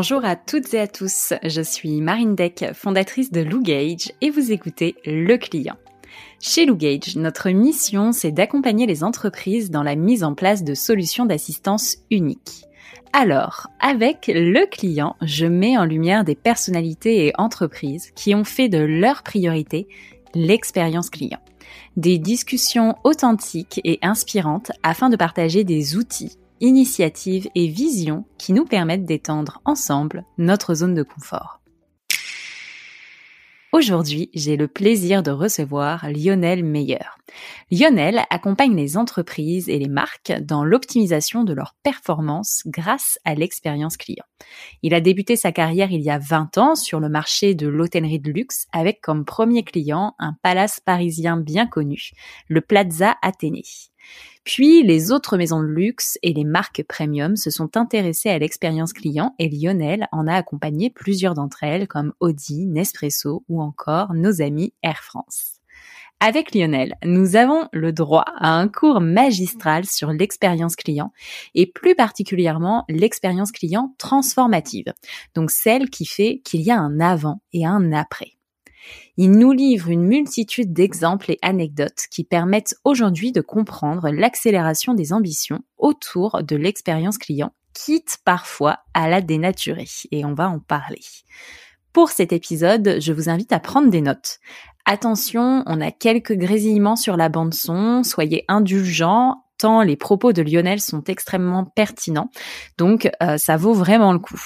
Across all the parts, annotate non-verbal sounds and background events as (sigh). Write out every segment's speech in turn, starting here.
Bonjour à toutes et à tous, je suis Marine Deck, fondatrice de Lou Gage et vous écoutez Le Client. Chez Lou Gage, notre mission, c'est d'accompagner les entreprises dans la mise en place de solutions d'assistance uniques. Alors, avec le client, je mets en lumière des personnalités et entreprises qui ont fait de leur priorité l'expérience client. Des discussions authentiques et inspirantes afin de partager des outils, initiatives et visions qui nous permettent d'étendre ensemble notre zone de confort. Aujourd'hui, j'ai le plaisir de recevoir Lionel Meyer. Lionel accompagne les entreprises et les marques dans l'optimisation de leurs performances grâce à l'expérience client. Il a débuté sa carrière il y a 20 ans sur le marché de l'hôtellerie de luxe avec comme premier client un palace parisien bien connu, le Plaza Athénée. Puis les autres maisons de luxe et les marques premium se sont intéressées à l'expérience client et Lionel en a accompagné plusieurs d'entre elles comme Audi, Nespresso ou encore nos amis Air France. Avec Lionel, nous avons le droit à un cours magistral sur l'expérience client et plus particulièrement l'expérience client transformative, donc celle qui fait qu'il y a un avant et un après. Il nous livre une multitude d'exemples et anecdotes qui permettent aujourd'hui de comprendre l'accélération des ambitions autour de l'expérience client, quitte parfois à la dénaturer, et on va en parler. Pour cet épisode, je vous invite à prendre des notes. Attention, on a quelques grésillements sur la bande son, soyez indulgents, tant les propos de Lionel sont extrêmement pertinents, donc euh, ça vaut vraiment le coup.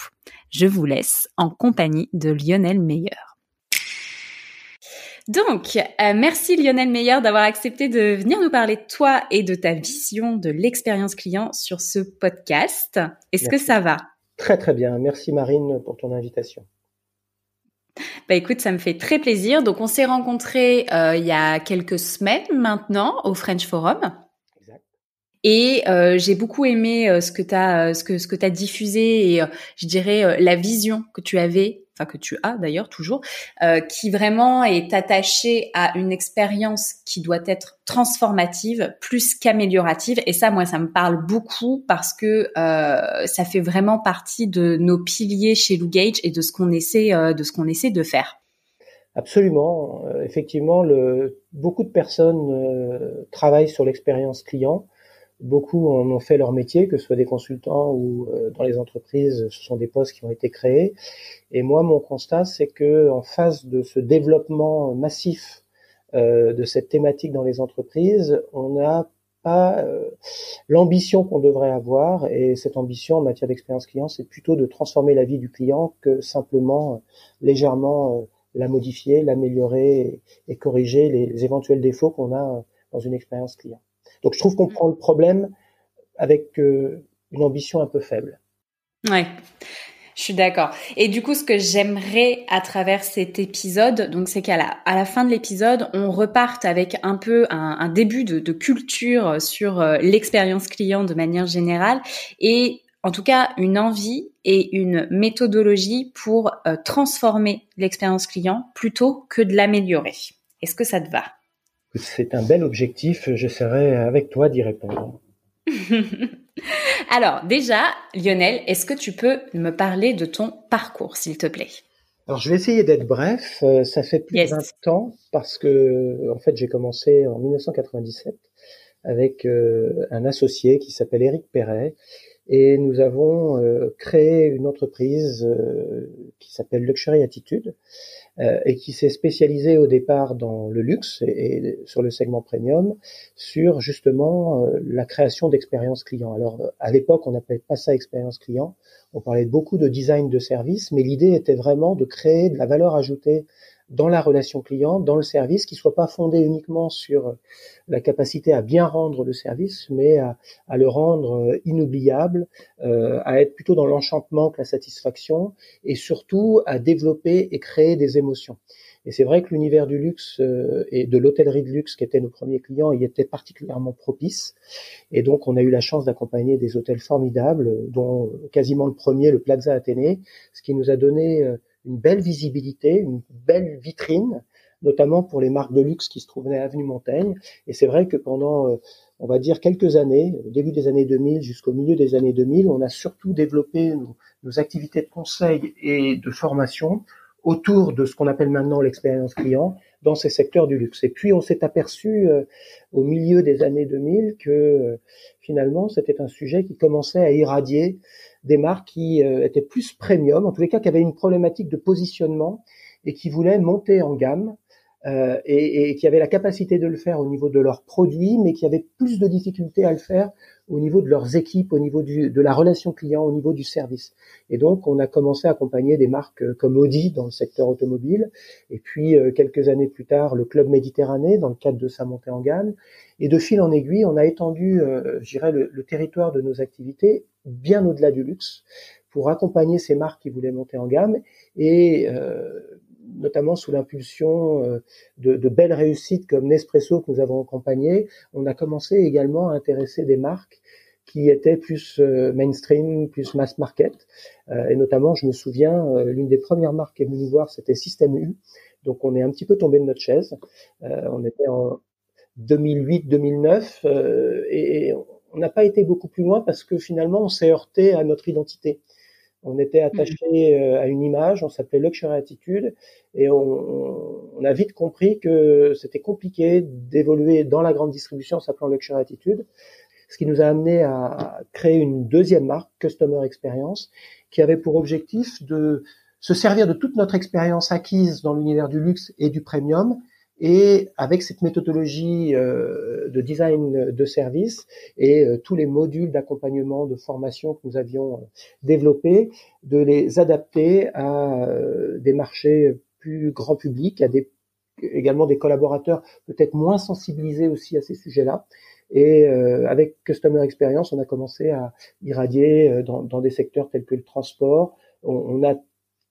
Je vous laisse en compagnie de Lionel Meyer. Donc, euh, merci Lionel Meyer d'avoir accepté de venir nous parler de toi et de ta vision de l'expérience client sur ce podcast. Est-ce que ça va? Très très bien. Merci Marine pour ton invitation. Bah écoute, ça me fait très plaisir. Donc on s'est rencontrés euh, il y a quelques semaines maintenant au French Forum. Exact. Et euh, j'ai beaucoup aimé ce que tu as ce que ce que tu as diffusé et je dirais la vision que tu avais enfin que tu as d'ailleurs toujours, euh, qui vraiment est attaché à une expérience qui doit être transformative plus qu'améliorative. Et ça, moi, ça me parle beaucoup parce que euh, ça fait vraiment partie de nos piliers chez Lou Gage et de ce qu'on essaie, euh, de ce qu'on essaie de faire. Absolument. effectivement, le, beaucoup de personnes travaillent sur l'expérience client Beaucoup en ont fait leur métier, que ce soit des consultants ou euh, dans les entreprises, ce sont des postes qui ont été créés. Et moi, mon constat, c'est que en face de ce développement massif euh, de cette thématique dans les entreprises, on n'a pas euh, l'ambition qu'on devrait avoir. Et cette ambition en matière d'expérience client, c'est plutôt de transformer la vie du client que simplement légèrement la modifier, l'améliorer et, corriger les éventuels défauts qu'on a dans une expérience client. Donc je trouve qu'on prend le problème avec euh, une ambition un peu faible. Ouais. Je suis d'accord. Et du coup, ce que j'aimerais à travers cet épisode, donc, c'est qu'à la, à la fin de l'épisode, on reparte avec un peu un, début de, culture sur euh, l'expérience client de manière générale et en tout cas une envie et une méthodologie pour euh, transformer l'expérience client plutôt que de l'améliorer. Est-ce que ça te va? C'est un bel objectif, j'essaierai avec toi d'y répondre. (laughs) Alors déjà, Lionel, est-ce que tu peux me parler de ton parcours, s'il te plaît? Alors je vais essayer d'être bref. Euh, ça fait plus de 20 ans parce que en fait j'ai commencé en 1997 avec euh, un associé qui s'appelle Éric Perret et nous avons euh, créé une entreprise qui s'appelle Luxury Attitude et qui s'est spécialisé au départ dans le luxe et, sur le segment premium sur justement euh, la création d'expériences clients. Alors à l'époque, on n'appelait pas ça expérience client, on parlait beaucoup de design de service, mais l'idée était vraiment de créer de la valeur ajoutée dans la relation client, dans le service, qui soit pas fondé uniquement sur la capacité à bien rendre le service, mais à, le rendre euh, inoubliable, euh, à être plutôt dans l'enchantement que la satisfaction, et surtout à développer et créer des émotions. Et c'est vrai que l'univers du luxe euh, et de l'hôtellerie de luxe, qui étaient nos premiers clients, y était particulièrement propice. Et donc, on a eu la chance d'accompagner des hôtels formidables, dont quasiment le premier, le Plaza Athénée, ce qui nous a donné une belle visibilité, une belle vitrine, notamment pour les marques de luxe qui se trouvaient à Avenue Montaigne. Et c'est vrai que pendant on va dire quelques années, au début des années 2000 jusqu'au milieu des années 2000, on a surtout développé nos, activités de conseil et de formation autour de ce qu'on appelle maintenant l'expérience client dans ces secteurs du luxe. Et puis on s'est aperçu euh, au milieu des années 2000 que euh, finalement c'était un sujet qui commençait à irradier des marques qui euh, étaient plus premium, en tous les cas qui avaient une problématique de positionnement et qui voulaient monter en gamme euh, et, et, qui avaient la capacité de le faire au niveau de leurs produits, mais qui avaient plus de difficultés à le faire au niveau de leurs équipes, au niveau du, de la relation client, au niveau du service. Et donc, on a commencé à accompagner des marques euh, comme Audi dans le secteur automobile, et puis euh, quelques années plus tard, le Club Méditerranée dans le cadre de sa montée en gamme. Et de fil en aiguille, on a étendu, euh, je dirais, le, le, territoire de nos activités bien au-delà du luxe pour accompagner ces marques qui voulaient monter en gamme et euh, notamment sous l'impulsion euh, de, de, belles réussites comme Nespresso que nous avons accompagné, on a commencé également à intéresser des marques qui étaient plus euh, mainstream, plus mass market. Euh, et notamment, je me souviens, l'une des premières marques qui est venue nous voir, c'était Système U. Donc, on est un petit peu tombé de notre chaise. on était en 2008-2009 et on n'a pas été beaucoup plus loin parce que finalement, on s'est heurté à notre identité. On était mmh. attaché euh, à une image, on s'appelait Luxury Attitude, et on, on, a vite compris que c'était compliqué d'évoluer dans la grande distribution en s'appelant Luxury Attitude, ce qui nous a amené à créer une deuxième marque, Customer Experience, qui avait pour objectif de se servir de toute notre expérience acquise dans l'univers du luxe et du premium et avec cette méthodologie euh, de design de service et euh, tous les modules d'accompagnement, de formation que nous avions euh, développés, de les adapter à des marchés plus grand public, à des, également des collaborateurs peut-être moins sensibilisés aussi à ces sujets-là. Et avec Customer Experience, on a commencé à irradier dans, dans des secteurs tels que le transport. On, on a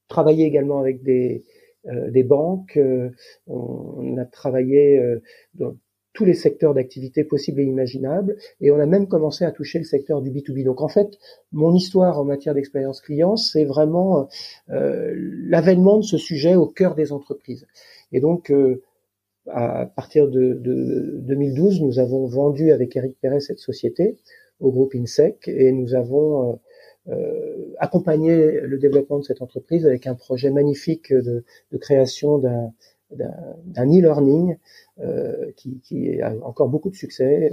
travaillé également avec des, euh, des banques. Euh, on, a travaillé euh, dans tous les secteurs d'activité possibles et imaginables, et on a même commencé à toucher le secteur du B2B. Donc en fait, mon histoire en matière d'expérience client, c'est vraiment l'avènement de ce sujet au cœur des entreprises. Et donc, à partir de, de, 2012, nous avons vendu avec Eric Perret cette société au groupe INSEC, et nous avons euh, accompagner le développement de cette entreprise avec un projet magnifique de, de création d'un d'un e-learning euh, qui, qui, a encore beaucoup de succès,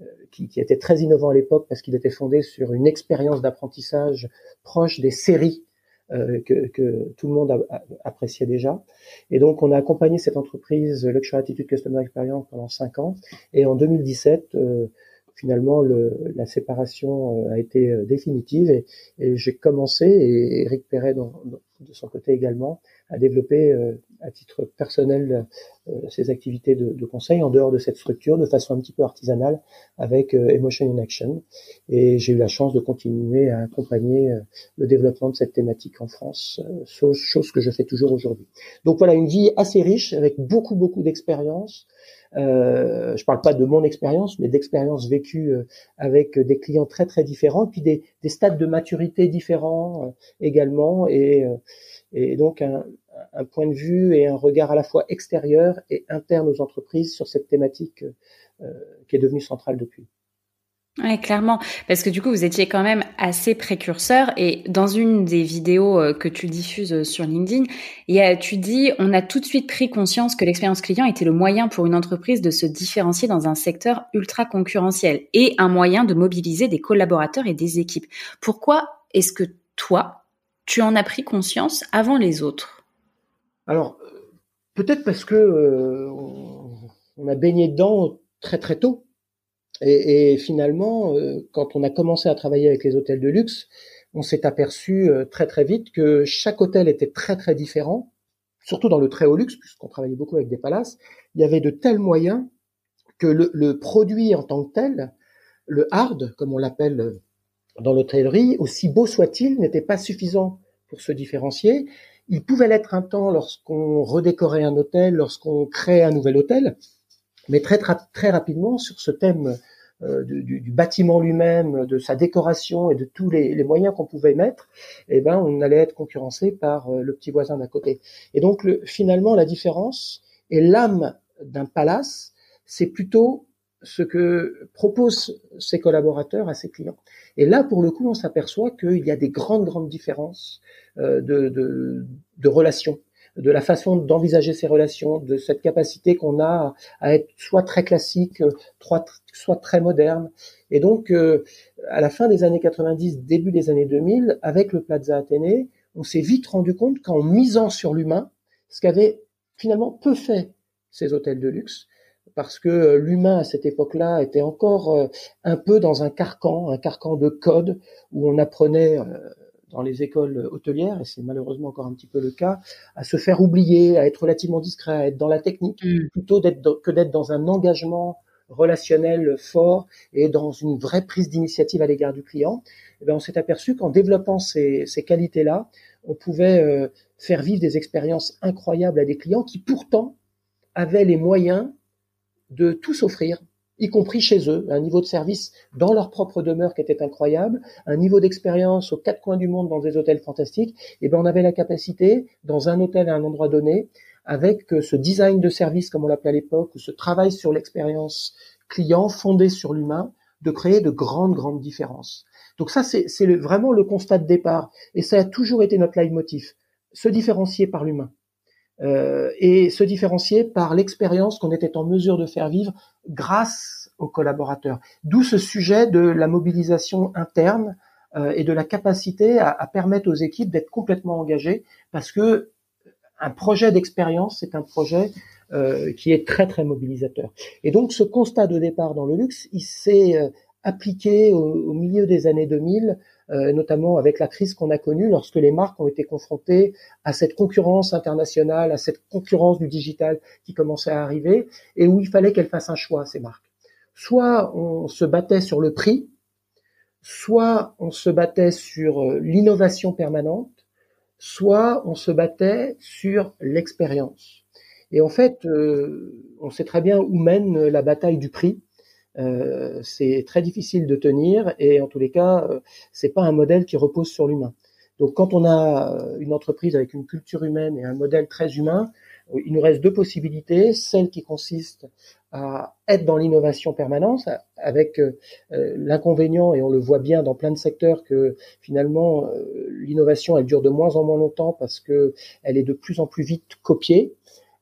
euh, qui, qui, était très innovant à l'époque parce qu'il était fondé sur une expérience d'apprentissage proche des séries euh, que, que, tout le monde appréciait déjà. Et donc, on a accompagné cette entreprise Luxury Attitude Customer Experience pendant cinq ans. Et en 2017, finalement le, la séparation euh, a été euh, définitive et, et j'ai commencé et Eric Perret de son côté également à développer euh, à titre personnel ses activités de, de, conseil en dehors de cette structure de façon un petit peu artisanale avec Emotion in Action. Et j'ai eu la chance de continuer à accompagner le développement de cette thématique en France, chose que je fais toujours aujourd'hui. Donc voilà une vie assez riche avec beaucoup beaucoup d'expérience. Euh, je parle pas de mon expérience, mais d'expériences vécues euh, avec des clients très très différents, puis des, des stades de maturité différents euh, également, et, euh, et donc un, un, point de vue et un regard à la fois extérieur et interne aux entreprises sur cette thématique qui est devenue centrale depuis. Ouais, clairement, parce que du coup, vous étiez quand même assez précurseur. Et dans une des vidéos euh, que tu diffuses euh, sur LinkedIn, tu dis, on a tout de suite pris conscience que l'expérience client était le moyen pour une entreprise de se différencier dans un secteur ultra concurrentiel et un moyen de mobiliser des collaborateurs et des équipes. Pourquoi est-ce que toi, tu en as pris conscience avant les autres? Alors, peut-être parce que euh, on a baigné dedans très très tôt. Et, finalement, euh, quand on a commencé à travailler avec les hôtels de luxe, on s'est aperçu euh, très très vite que chaque hôtel était très très différent, surtout dans le très haut luxe, puisqu'on travaillait beaucoup avec des palaces. Il y avait de tels moyens que le, produit en tant que tel, le hard, comme on l'appelle dans l'hôtellerie, aussi beau soit-il, n'était pas suffisant pour se différencier. Il pouvait l'être un temps lorsqu'on redécorait un hôtel, lorsqu'on créait un nouvel hôtel, mais très, rapidement sur ce thème euh, du, bâtiment lui-même, de sa décoration et de tous les, moyens qu'on pouvait mettre, eh ben, on allait être concurrencé par euh, le petit voisin d'à côté. Et donc, le, finalement, la différence et l'âme d'un palace, c'est plutôt ce que proposent ses collaborateurs à ses clients. Et là, pour le coup, on s'aperçoit qu'il y a des grandes, grandes différences euh, de, de, de relations de la façon d'envisager ces relations, de cette capacité qu'on a à être soit très classique, soit très moderne. Et donc, euh, à la fin des années 90, début des années 2000, avec le Plaza Athénée, on s'est vite rendu compte qu'en misant sur l'humain, ce qu'avaient finalement peu fait ces hôtels de luxe, parce que euh, l'humain à cette époque-là était encore euh, un peu dans un carcan, un carcan de code où on apprenait euh, dans les écoles hôtelières, et c'est malheureusement encore un petit peu le cas, à se faire oublier, à être relativement discret, à être dans la technique, mm. plutôt que d'être dans un engagement relationnel fort et dans une vraie prise d'initiative à l'égard du client. Et eh on s'est aperçu qu'en développant ces, ces qualités-là, on pouvait faire vivre des expériences incroyables à des clients qui pourtant avaient les moyens de tout s'offrir, y compris chez eux, un niveau de service dans leur propre demeure qui était incroyable, un niveau d'expérience aux quatre coins du monde dans des hôtels fantastiques, et ben on avait la capacité, dans un hôtel à un endroit donné, avec euh, ce design de service, comme on l'appelait à l'époque, ou ce travail sur l'expérience client fondé sur l'humain, de créer de grandes, grandes différences. Donc ça, c'est vraiment le constat de départ, et ça a toujours été notre leitmotiv, se différencier par l'humain. Euh, et se différencier par l'expérience qu'on était en mesure de faire vivre grâce aux collaborateurs. D'où ce sujet de la mobilisation interne euh, et de la capacité à, permettre aux équipes d'être complètement engagées, parce que un projet d'expérience, c'est un projet euh, qui est très très mobilisateur. Et donc ce constat de départ dans le luxe, il s'est appliqué au, milieu des années 2000 euh, notamment avec la crise qu'on a connue lorsque les marques ont été confrontées à cette concurrence internationale, à cette concurrence du digital qui commençait à arriver et où il fallait qu'elles fassent un choix, ces marques. Soit on se battait sur le prix, soit on se battait sur euh, l'innovation permanente, soit on se battait sur l'expérience. Et en fait, euh, on sait très bien où mène la bataille du prix. Euh, c'est très difficile de tenir et en tous les cas, euh, c'est pas un modèle qui repose sur l'humain. Donc, quand on a euh, une entreprise avec une culture humaine et un modèle très humain, il nous reste deux possibilités. Celle qui consiste à être dans l'innovation permanente, avec l'inconvénient, et on le voit bien dans plein de secteurs, que finalement l'innovation elle dure de moins en moins longtemps parce que elle est de plus en plus vite copiée,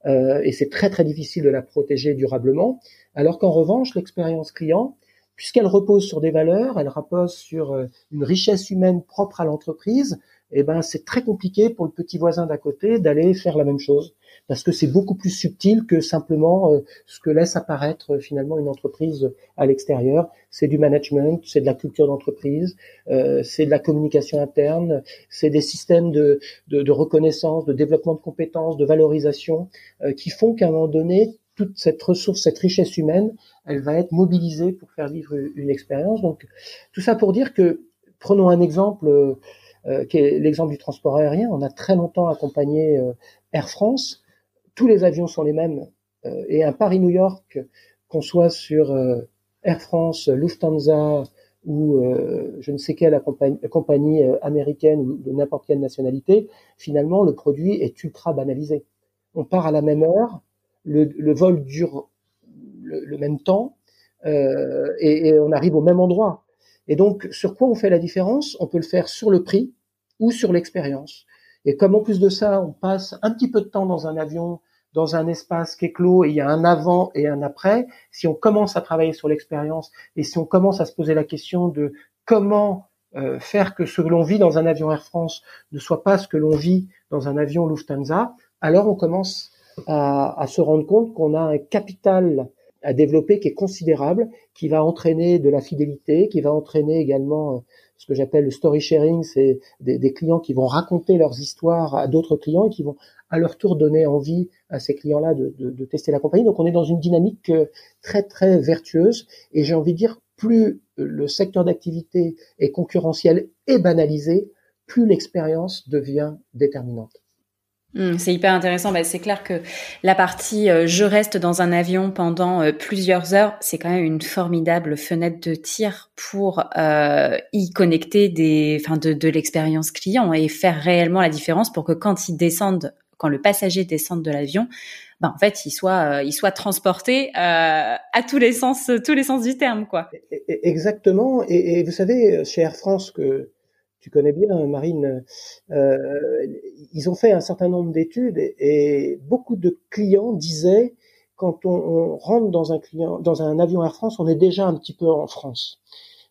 et c'est très très difficile de la protéger durablement. Alors qu'en revanche, l'expérience client, puisqu'elle repose sur des valeurs, elle repose sur euh, une richesse humaine propre à l'entreprise, eh ben c'est très compliqué pour le petit voisin d'à côté d'aller faire la même chose parce que c'est beaucoup plus subtil que simplement euh, ce que laisse apparaître euh, finalement une entreprise à l'extérieur. C'est du management, c'est de la culture d'entreprise, c'est de la communication interne, c'est des systèmes de, de, de, reconnaissance, de développement de compétences, de valorisation qui font qu'à un moment donné, toute cette ressource, cette richesse humaine, elle va être mobilisée pour faire vivre une expérience. Donc, tout ça pour dire que, prenons un exemple, euh, qui est l'exemple du transport aérien. On a très longtemps accompagné euh, Air France. Tous les avions sont les mêmes. Euh, et un Paris-New York, qu'on soit sur Air France, Lufthansa ou je ne sais quelle compagnie américaine ou de n'importe quelle nationalité, finalement, le produit est ultra banalisé. On part à la même heure, le, vol dure le, même temps euh, et, on arrive au même endroit. Et donc, sur quoi on fait la différence? On peut le faire sur le prix ou sur l'expérience. Et comme en plus de ça, on passe un petit peu de temps dans un avion, dans un espace qui est clos, et il y a un avant et un après, si on commence à travailler sur l'expérience et si on commence à se poser la question de comment euh, faire que ce que l'on vit dans un avion Air France ne soit pas ce que l'on vit dans un avion Lufthansa, alors on commence à, se rendre compte qu'on a un capital à développer qui est considérable, qui va entraîner de la fidélité, qui va entraîner également euh, ce que j'appelle le story sharing, c'est des, clients qui vont raconter leurs histoires à d'autres clients et qui vont à leur tour donner envie à ces clients-là de, de, tester la compagnie. Donc on est dans une dynamique euh, très très vertueuse et j'ai envie de dire plus le secteur d'activité est concurrentiel et banalisé, plus l'expérience devient déterminante. Hmm, c'est hyper intéressant. Bah, c'est clair que la partie euh, je reste dans un avion pendant euh, plusieurs heures, c'est quand même une formidable fenêtre de tir pour euh, y connecter des, enfin de, de l'expérience client et faire réellement la différence pour que quand ils descendent, quand le passager descende de l'avion, ben, en fait, il soit, il soit transporté à tous les sens, tous les sens du terme, quoi. E, e, exactement. Et, et vous savez, chez Air France que tu connais bien, Marine, euh, ils ont fait un certain nombre d'études et, beaucoup de clients disaient quand on, rentre dans un client, dans un avion Air France, on est déjà un petit peu en France.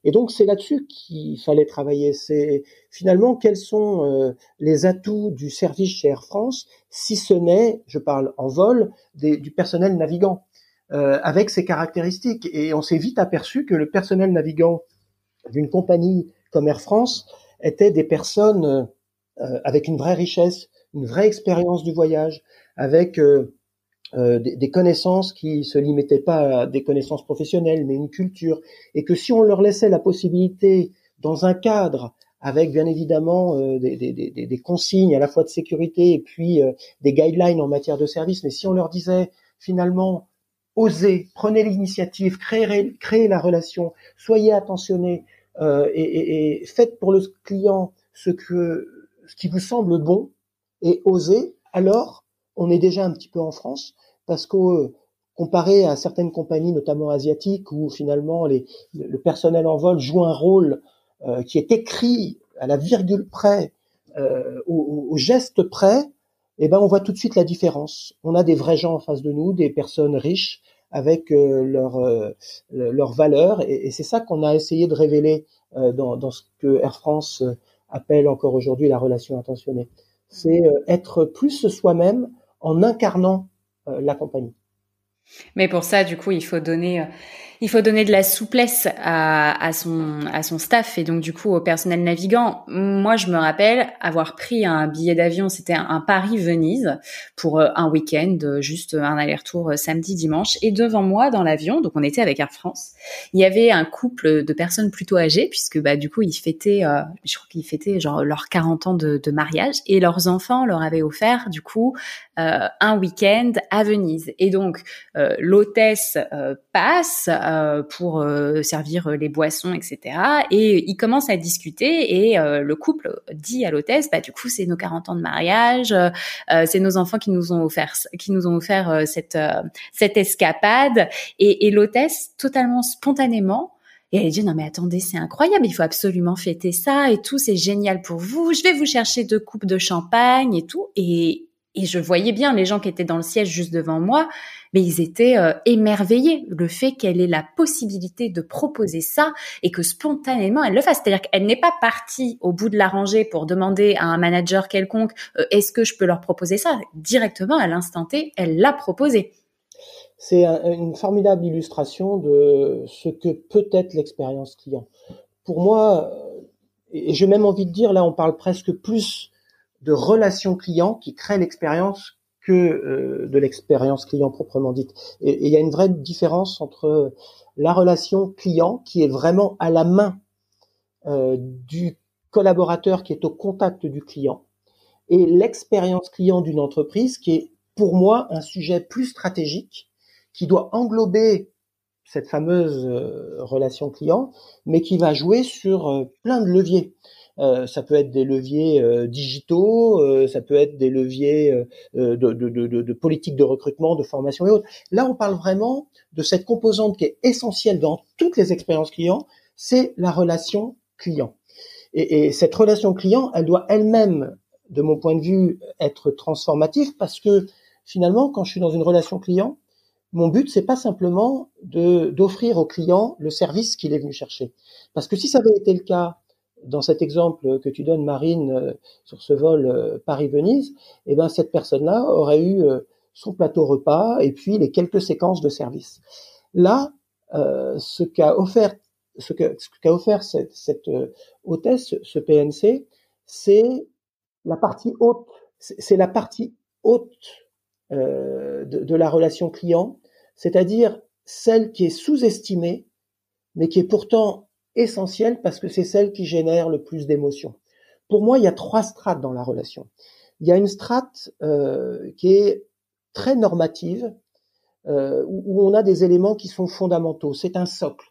Et donc c'est là-dessus qu'il fallait travailler. C'est finalement quels sont euh, les atouts du service chez Air France, si ce n'est, je parle en vol, du personnel navigant, euh, avec ses caractéristiques. Et on s'est vite aperçu que le personnel navigant d'une compagnie comme Air France étaient des personnes euh, euh, avec une vraie richesse, une vraie expérience du voyage, avec euh, des, des, connaissances qui se limitaient pas à des connaissances professionnelles, mais une culture, et que si on leur laissait la possibilité, dans un cadre, avec bien évidemment des, des, des, consignes à la fois de sécurité et puis des guidelines en matière de service, mais si on leur disait finalement osez, prenez l'initiative, créez, créez la relation, soyez attentionnés, euh, et, et, faites pour le client ce que ce qui vous semble bon et osez, alors on est déjà un petit peu en France parce que euh, comparé à certaines compagnies, notamment asiatiques, où finalement les, le personnel en vol joue un rôle euh, qui est écrit à la virgule près, euh, au, au, geste près, eh ben on voit tout de suite la différence. On a des vrais gens en face de nous, des personnes riches, avec euh, leurs euh, leur valeurs. Et, et c'est ça qu'on a essayé de révéler euh, dans, dans, ce que Air France appelle encore aujourd'hui la relation intentionnée. C'est être plus soi-même en incarnant la compagnie. Mais pour ça, du coup, il faut donner il faut donner de la souplesse à, à, son, à son staff et donc du coup au personnel navigant. Moi, je me rappelle avoir pris un billet d'avion, c'était un, Paris-Venise pour euh, un week-end, juste un aller-retour euh, samedi-dimanche. Et devant moi, dans l'avion, donc on était avec Air France, il y avait un couple de personnes plutôt âgées puisque bah du coup ils fêtaient, euh, je crois qu'ils fêtaient genre leurs 40 ans de, de, mariage et leurs enfants leur avaient offert du coup euh, un week-end à Venise. Et donc euh, l'hôtesse passe euh, pour euh, servir les boissons, etc. Et ils commencent à discuter et euh, le couple dit à l'hôtesse, bah du coup c'est nos 40 ans de mariage, c'est nos enfants qui nous ont offert, qui nous ont offert cette cette escapade. Et, et l'hôtesse totalement spontanément et elle dit non mais attendez, c'est incroyable, il faut absolument fêter ça et tout, c'est génial pour vous. Je vais vous chercher deux coupes de champagne et tout. Et, et je voyais bien les gens qui étaient dans le siège juste devant moi, mais ils étaient euh, émerveillés le fait qu'elle ait la possibilité de proposer ça et que spontanément elle le fasse. C'est-à-dire qu'elle n'est pas partie au bout de la rangée pour demander à un manager quelconque euh, est-ce que je peux leur proposer ça? Directement à l'instant T, elle l'a proposé. C'est une formidable illustration de ce que peut être l'expérience client. Pour moi, et j'ai même envie de dire, là on parle presque plus de relation client qui crée l'expérience que euh, de l'expérience client proprement dite. Et il y a une vraie différence entre la relation client qui est vraiment à la main euh, du collaborateur qui est au contact du client et l'expérience client d'une entreprise qui est pour moi un sujet plus stratégique qui doit englober cette fameuse euh, relation client, mais qui va jouer sur plein de leviers. Euh, ça peut être des leviers euh, digitaux, euh, ça peut être des leviers de, politique de recrutement, de formation et autres. Là, on parle vraiment de cette composante qui est essentielle dans toutes les expériences clients, c'est la relation client. Et, et cette relation client, elle doit elle-même, de mon point de vue, être transformative parce que finalement, quand je suis dans une relation client, mon but c'est pas simplement de d'offrir au client le service qu'il est venu chercher. Parce que si ça avait été le cas dans cet exemple que tu donnes, Marine, euh, sur ce vol euh, Paris-Venise, eh ben cette personne-là aurait eu euh, son plateau repas et puis les quelques séquences de service. Là, ce qu'a offert, ce qu'a offert cette, cette hôtesse, ce PNC, c'est la partie haute, c'est la partie haute de, de la relation client, c'est-à-dire celle qui est sous-estimée, mais qui est pourtant essentielle parce que c'est celle qui génère le plus d'émotions. Pour moi, il y a trois strates dans la relation. Il y a une strate euh, qui est très normative, euh, où on a des éléments qui sont fondamentaux. C'est un socle.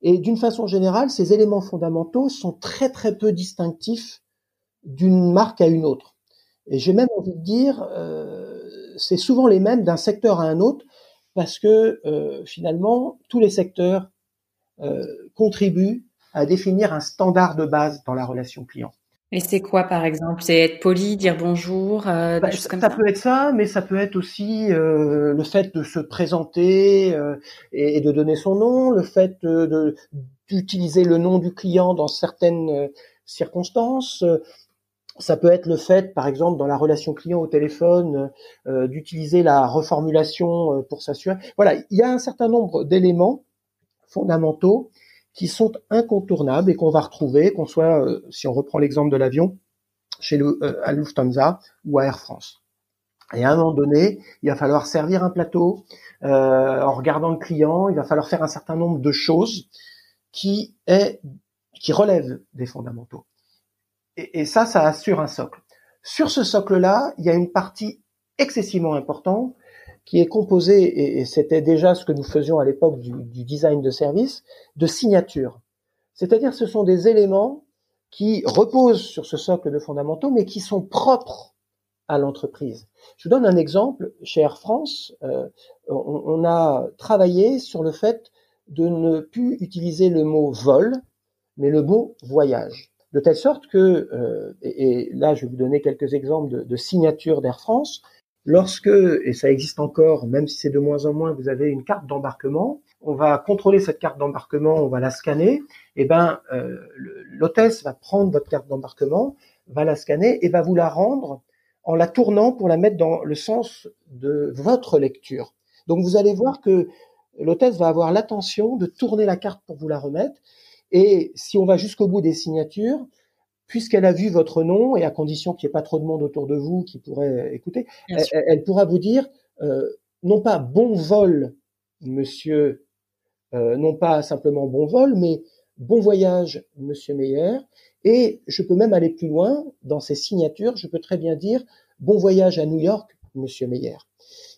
Et d'une façon générale, ces éléments fondamentaux sont très très peu distinctifs d'une marque à une autre. Et j'ai même envie de dire, euh, c'est souvent les mêmes d'un secteur à un autre parce que finalement, tous les secteurs contribuent à définir un standard de base dans la relation client. Et c'est quoi, par exemple? C'est être poli, dire bonjour, euh, bah, ça, peut être ça, mais ça peut être aussi euh, le fait de se présenter euh, et, de donner son nom, le fait de d'utiliser le nom du client dans certaines euh, circonstances. Ça peut être le fait, par exemple, dans la relation client au téléphone, euh, d'utiliser la reformulation pour s'assurer. Voilà, il y a un certain nombre d'éléments fondamentaux qui sont incontournables et qu'on va retrouver, qu'on soit, euh, si on reprend l'exemple de l'avion, chez le, euh, à Lufthansa ou à Air France. Et à un moment donné, il va falloir servir un plateau euh, en regardant le client. Il va falloir faire un certain nombre de choses qui est qui relèvent des fondamentaux. Et, et ça, ça assure un socle. Sur ce socle-là, il y a une partie excessivement importante qui est composé, et c'était déjà ce que nous faisions à l'époque du, design de service, de signatures. C'est-à-dire ce sont des éléments qui reposent sur ce socle de fondamentaux, mais qui sont propres à l'entreprise. Je vous donne un exemple. Chez Air France, euh, on, a travaillé sur le fait de ne plus utiliser le mot vol, mais le mot voyage. De telle sorte que, euh, et, là je vais vous donner quelques exemples de, signatures d'Air France, Lorsque, et ça existe encore, même si c'est de moins en moins, vous avez une carte d'embarquement, on va contrôler cette carte d'embarquement, on va la scanner, et eh ben euh, l'hôtesse va prendre votre carte d'embarquement, va la scanner et va vous la rendre en la tournant pour la mettre dans le sens de votre lecture. Donc vous allez voir que l'hôtesse va avoir l'attention de tourner la carte pour vous la remettre. Et si on va jusqu'au bout des signatures, puisqu'elle a vu votre nom et à condition qu'il n'y ait pas trop de monde autour de vous qui pourrait écouter, elle, pourra vous dire euh, non pas bon vol, monsieur, euh, non pas simplement bon vol, mais bon voyage, monsieur Meyer. Et je peux même aller plus loin dans ces signatures. Je peux très bien dire bon voyage à New York, monsieur Meyer.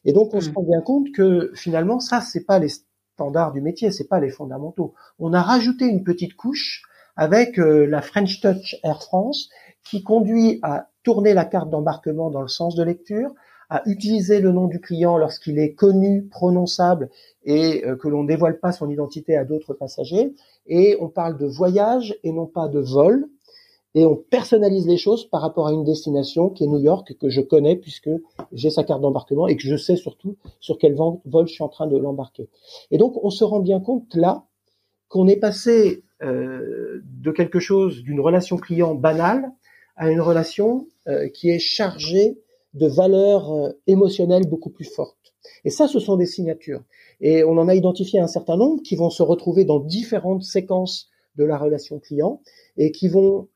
Et donc on se hmm. rend bien compte que finalement ça c'est pas les standards du métier, c'est pas les fondamentaux. On a rajouté une petite couche avec euh, la French Touch Air France qui conduit à tourner la carte d'embarquement dans le sens de lecture, à utiliser le nom du client lorsqu'il est connu, prononçable et euh, que l'on ne dévoile pas son identité à d'autres passagers. Et on parle de voyage et non pas de vol. Et on personnalise les choses par rapport à une destination qui est New York, que je connais puisque j'ai sa carte d'embarquement et que je sais surtout sur quel vol je suis en train de l'embarquer. Et donc on se rend bien compte là qu'on est passé euh, de quelque chose, d'une relation client banale, à une relation euh, qui est chargée de valeurs euh, émotionnelles beaucoup plus fortes. Et ça, ce sont des signatures. Et on en a identifié un certain nombre qui vont se retrouver dans différentes séquences de la relation client et qui vont,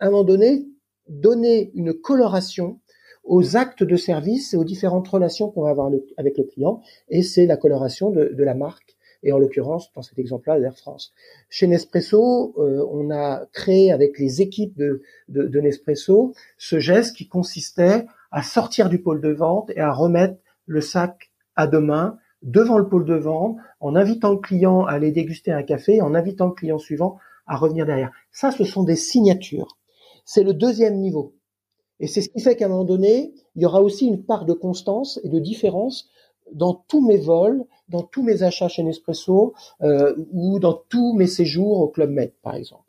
à un moment donné, donner une coloration aux actes de service et aux différentes relations qu'on va avoir avec le client. Et c'est la coloration de, de la marque et en l'occurrence, dans cet exemple-là, d'Air France. Chez Nespresso, euh, on a créé avec les équipes de, de, de, Nespresso ce geste qui consistait à sortir du pôle de vente et à remettre le sac à deux mains devant le pôle de vente, en invitant le client à aller déguster un café, en invitant le client suivant à revenir derrière. Ça, ce sont des signatures. C'est le deuxième niveau. Et c'est ce qui fait qu'à un moment donné, il y aura aussi une part de constance et de différence dans tous mes vols, dans tous mes achats chez Nespresso euh, ou dans tous mes séjours au Club Med, par exemple.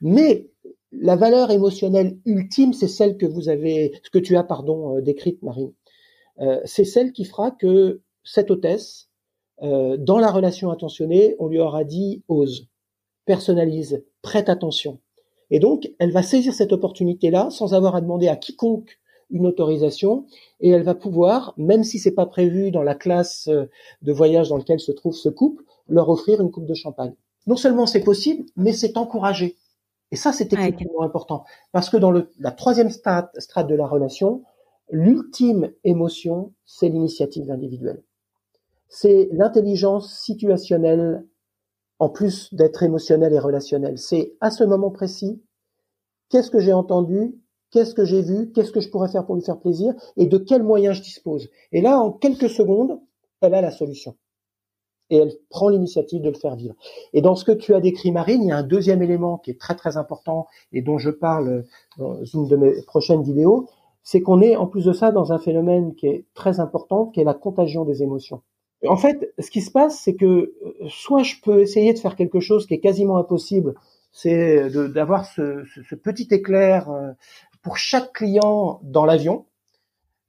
Mais la valeur émotionnelle ultime, c'est celle que vous avez, ce que tu as, pardon, euh, décrite, Marine. Euh, c'est celle qui fera que cette hôtesse, euh, dans la relation attentionnée, on lui aura dit ose, personnalise, prête attention. Et donc, elle va saisir cette opportunité-là sans avoir à demander à quiconque une autorisation et elle va pouvoir, même si c'est pas prévu dans la classe euh, de voyage dans lequel se trouve ce couple, leur offrir une coupe de champagne. Non seulement c'est possible, mais c'est encouragé. Et ça, c'est extrêmement important. Parce que dans le, la troisième strate, strate de la relation, l'ultime émotion, c'est l'initiative individuelle. C'est l'intelligence situationnelle, en plus d'être émotionnelle et relationnelle. C'est à ce moment précis, qu'est-ce que j'ai entendu, qu'est-ce que j'ai vu, qu'est-ce que je pourrais faire pour lui faire plaisir et de quels moyens je dispose. Et là, en quelques secondes, elle a la solution. Et elle prend l'initiative de le faire vivre. Et dans ce que tu as décrit, Marine, il y a un deuxième élément qui est très très important et dont je parle dans une de mes prochaines vidéos, c'est qu'on est en plus de ça dans un phénomène qui est très important, qui est la contagion des émotions. En fait, ce qui se passe, c'est que euh, soit je peux essayer de faire quelque chose qui est quasiment impossible, c'est d'avoir ce, ce, petit éclair euh, pour chaque client dans l'avion.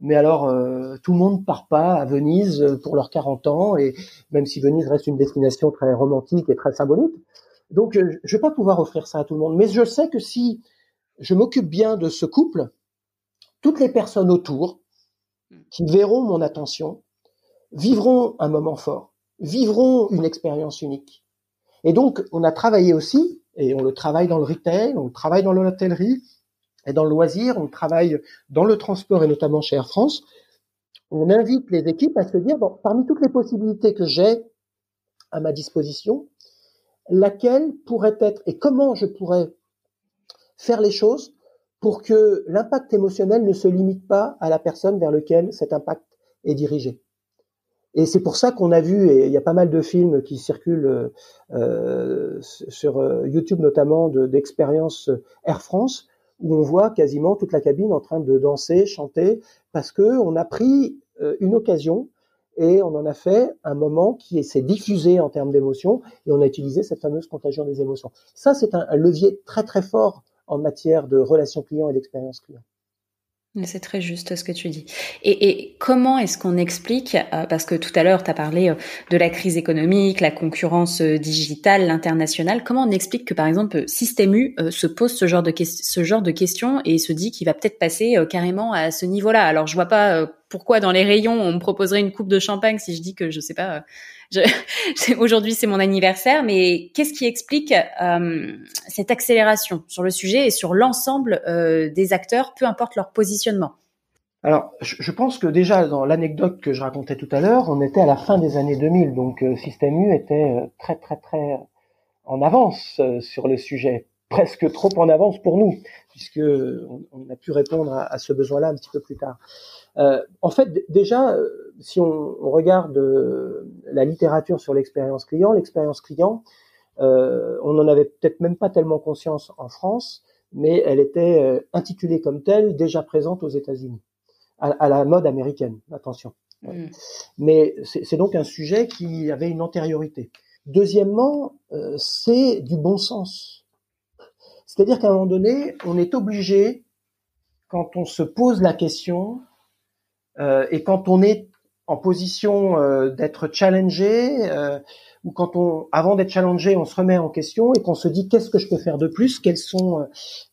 Mais alors, euh, tout le monde part pas à Venise pour leurs 40 ans, et même si Venise reste une destination très romantique et très symbolique, donc je vais pas pouvoir offrir ça à tout le monde. Mais je sais que si je m'occupe bien de ce couple, toutes les personnes autour qui verront mon attention vivront un moment fort, vivront une expérience unique. Et donc, on a travaillé aussi, et on le travaille dans le retail, on le travaille dans l'hôtellerie et dans le loisir, on travaille dans le transport et notamment chez Air France. On invite les équipes à se dire, parmi toutes les possibilités que j'ai à ma disposition, laquelle pourrait être et comment je pourrais faire les choses pour que l'impact émotionnel ne se limite pas à la personne vers laquelle cet impact est dirigé. Et c'est pour ça qu'on a vu, et il y a pas mal de films qui circulent euh, sur euh, YouTube notamment d'expériences Air France, où on voit quasiment toute la cabine en train de danser, chanter, parce que on a pris euh, une occasion et on en a fait un moment qui s'est diffusé en termes d'émotions et on a utilisé cette fameuse contagion des émotions. Ça, c'est un, un levier très très fort en matière de relations clients et d'expérience client. C'est très juste ce que tu dis. Et, comment est-ce qu'on explique, euh, parce que tout à l'heure tu as parlé euh, de la crise économique, la concurrence euh, digitale, l'international, comment on explique que par exemple Système U se pose ce genre de, ce genre de questions et se dit qu'il va peut-être passer carrément à ce niveau-là? Alors je vois pas pourquoi dans les rayons on me proposerait une coupe de champagne si je dis que je sais pas (laughs) aujourd'hui c'est mon anniversaire, mais qu'est-ce qui explique euh, cette accélération sur le sujet et sur l'ensemble euh, des acteurs, peu importe leur positionnement? Alors, je pense que déjà dans l'anecdote que je racontais tout à l'heure, on était à la fin des années 2000, donc euh, Système U était très très très en avance sur le sujet, presque trop en avance pour nous, puisque on, a pu répondre à, ce besoin-là un petit peu plus tard. En fait, déjà, si on, regarde euh, la littérature sur l'expérience client, l'expérience client, euh, on n'en avait peut-être même pas tellement conscience en France, mais elle était euh, intitulée comme telle, déjà présente aux États-Unis, à, la mode américaine, attention. Mm. Mais c'est donc un sujet qui avait une antériorité. Deuxièmement, c'est du bon sens. C'est-à-dire qu'à un moment donné, on est obligé, quand on se pose la question, et quand on est en position euh, d'être challengé euh, ou quand on, avant d'être challengé, on se remet en question et qu'on se dit qu'est-ce que je peux faire de plus, quels sont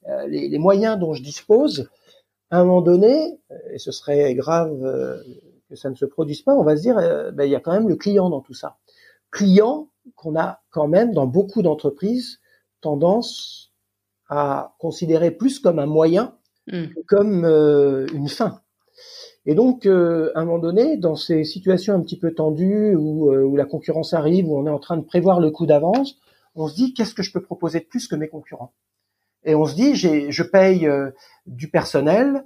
euh, les, les, moyens dont je dispose? À un moment donné, et ce serait grave que ça ne se produise pas, on va se dire ben, il y a quand même le client dans tout ça. Client qu'on a quand même dans beaucoup d'entreprises tendance à considérer plus comme un moyen mmh. que comme une fin. Et donc, euh, à un moment donné, dans ces situations un petit peu tendues où, euh, où, la concurrence arrive, où on est en train de prévoir le coup d'avance, on se dit qu'est-ce que je peux proposer de plus que mes concurrents? Et on se dit, je paye euh, du personnel,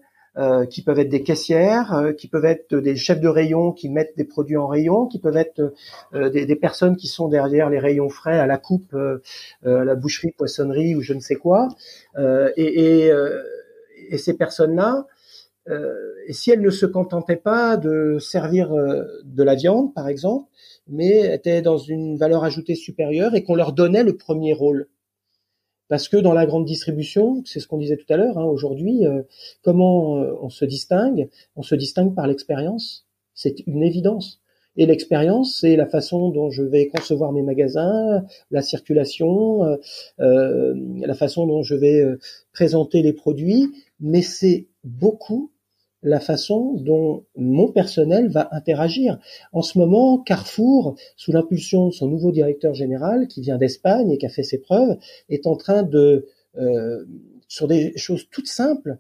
qui peuvent être des caissières, qui peuvent être des chefs de rayon qui mettent des produits en rayon, qui peuvent être des, des, personnes qui sont derrière les rayons frais à la coupe, à la boucherie, poissonnerie ou je ne sais quoi. et, et, et ces personnes-là, euh, et si elles ne se contentaient pas de servir euh, de la viande, par exemple, mais étaient dans une valeur ajoutée supérieure et qu'on leur donnait le premier rôle. Parce que dans la grande distribution, c'est ce qu'on disait tout à l'heure, hein, aujourd'hui, euh, comment on se distingue? On se distingue par l'expérience. C'est une évidence. Et l'expérience, c'est la façon dont je vais concevoir mes magasins, la circulation, euh, la façon dont je vais présenter les produits, mais c'est beaucoup la façon dont mon personnel va interagir. En ce moment, Carrefour, sous l'impulsion de son nouveau directeur général, qui vient d'Espagne et qui a fait ses preuves, est en train de, euh, sur des choses toutes simples,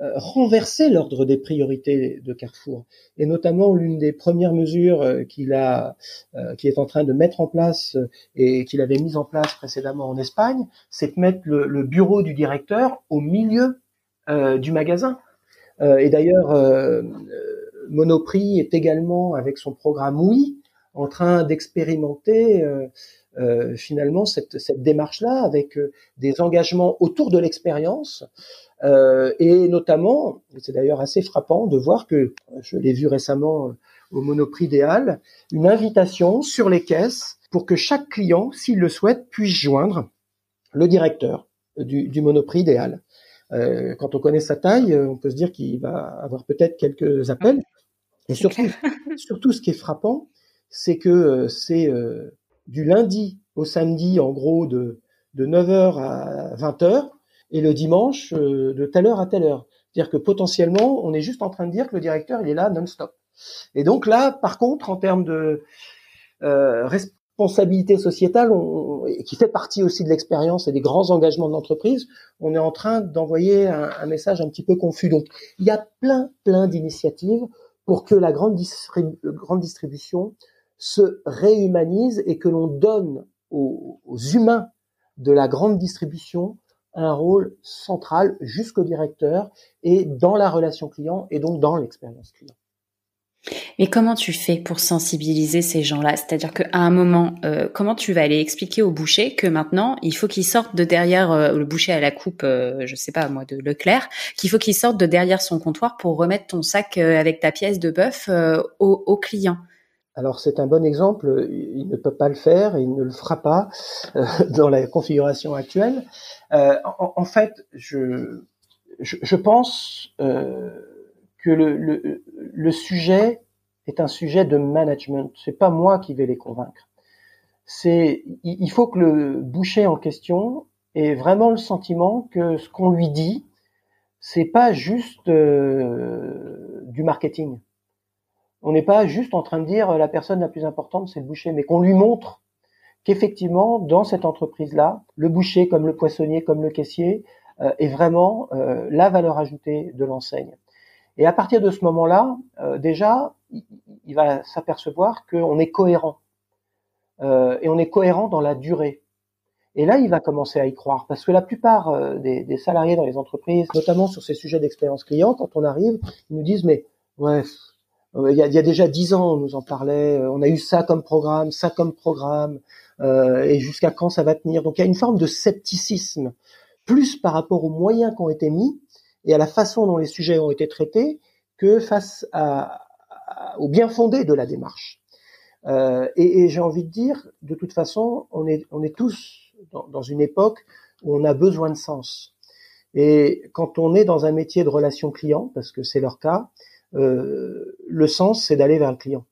euh, renverser l'ordre des priorités de Carrefour. Et notamment, l'une des premières mesures euh, qu'il a, qui est en train de mettre en place et qu'il avait mise en place précédemment en Espagne, c'est de mettre le, bureau du directeur au milieu du magasin. Euh, et d'ailleurs, euh, Monoprix est également avec son programme Oui en train d'expérimenter euh, euh, finalement cette, cette démarche-là avec euh, des engagements autour de l'expérience. Euh, et notamment, c'est d'ailleurs assez frappant de voir que je l'ai vu récemment au Monoprix des une invitation sur les caisses pour que chaque client, s'il le souhaite, puisse joindre le directeur du, du Monoprix des Euh, quand on connaît sa taille, on peut se dire qu'il va avoir peut-être quelques appels. Et surtout, (laughs) surtout, ce qui est frappant, c'est que c'est du lundi au samedi, en gros, de, de 9h à 20h, et le dimanche, euh, de telle heure à telle heure. C'est-à-dire que potentiellement, on est juste en train de dire que le directeur, il est là non-stop. Et donc là, par contre, en termes de euh, responsabilité sociétale, on, qui fait partie aussi de l'expérience et des grands engagements de l'entreprise, on est en train d'envoyer un, un, message un petit peu confus. Donc, il y a plein, plein d'initiatives pour que la grande, grande distribution se réhumanise et que l'on donne aux, humains de la grande distribution un rôle central jusqu'au directeur et dans la relation client et donc dans l'expérience client. Mais comment tu fais pour sensibiliser ces gens-là? C'est-à-dire qu'à un moment, euh, comment tu vas aller expliquer au boucher que maintenant, il faut qu'il sorte de derrière euh, le boucher à la coupe, euh, je sais pas moi, de Leclerc, qu'il faut qu'il sorte de derrière son comptoir pour remettre ton sac avec ta pièce de bœuf au, au client? Alors c'est un bon exemple, il ne peut pas le faire il ne le fera pas euh, (laughs) dans la configuration actuelle. Euh, en, fait, je, je, pense euh, que le, sujet est un sujet de management. C'est pas moi qui vais les convaincre. C'est il faut que le boucher en question ait vraiment le sentiment que ce qu'on lui dit, c'est pas juste du marketing on n'est pas juste en train de dire euh, la personne la plus importante, c'est le boucher, mais qu'on lui montre qu'effectivement, dans cette entreprise-là, le boucher, comme le poissonnier, comme le caissier, euh, est vraiment euh, la valeur ajoutée de l'enseigne. Et à partir de ce moment-là, déjà, il, va s'apercevoir qu'on est cohérent. et on est cohérent dans la durée. Et là, il va commencer à y croire, parce que la plupart des, des salariés dans les entreprises, notamment sur ces sujets d'expérience client, quand on arrive, ils nous disent, mais ouais, euh, il y, a, il y a, déjà dix ans, on nous en parlait. Euh, on a eu ça comme programme, ça comme programme, euh, et jusqu'à quand ça va tenir. Donc il y a une forme de scepticisme, plus par rapport aux moyens qui ont été mis et à la façon dont les sujets ont été traités, que face au bien fondé de la démarche. Euh, et, j'ai envie de dire, de toute façon, on est, tous dans, dans une époque où on a besoin de sens. Et quand on est dans un métier de relation client, parce que c'est leur cas, euh, le sens, c'est d'aller vers le client.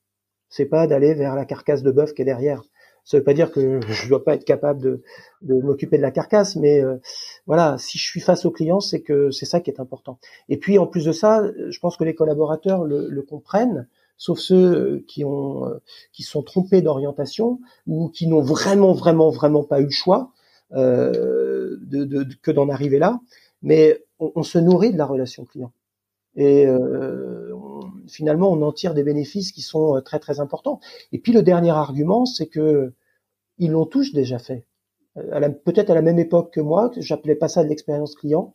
C'est pas d'aller vers la carcasse de bœuf qui est derrière. Ça veut pas dire que je dois pas être capable de, de m'occuper de la carcasse, mais euh, voilà, si je suis face au client, c'est que c'est ça qui est important. Et puis en plus de ça, je pense que les collaborateurs le, le comprennent, sauf ceux qui ont euh, qui sont trompés d'orientation ou qui n'ont vraiment vraiment vraiment pas eu le choix euh, de, de, que d'en arriver là. Mais on, on, se nourrit de la relation client et euh, finalement on en tire des bénéfices qui sont euh, très très importants. Et puis le dernier argument, c'est que ils l'ont tous déjà fait. Euh, peut-être à la même époque que moi, j'appelais pas ça de l'expérience client,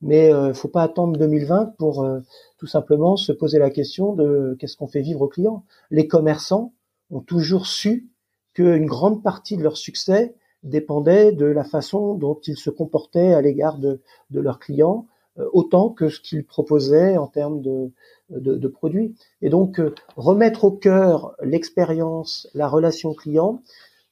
mais euh, faut pas attendre 2020 pour euh, tout simplement se poser la question de qu'est-ce qu'on fait vivre aux clients. Les commerçants ont toujours su qu'une grande partie de leur succès dépendait de la façon dont ils se comportaient à l'égard de, de leurs clients, euh, autant que ce qu'ils proposaient en termes de, de, de, produits. Et donc, euh, remettre au cœur l'expérience, la relation client,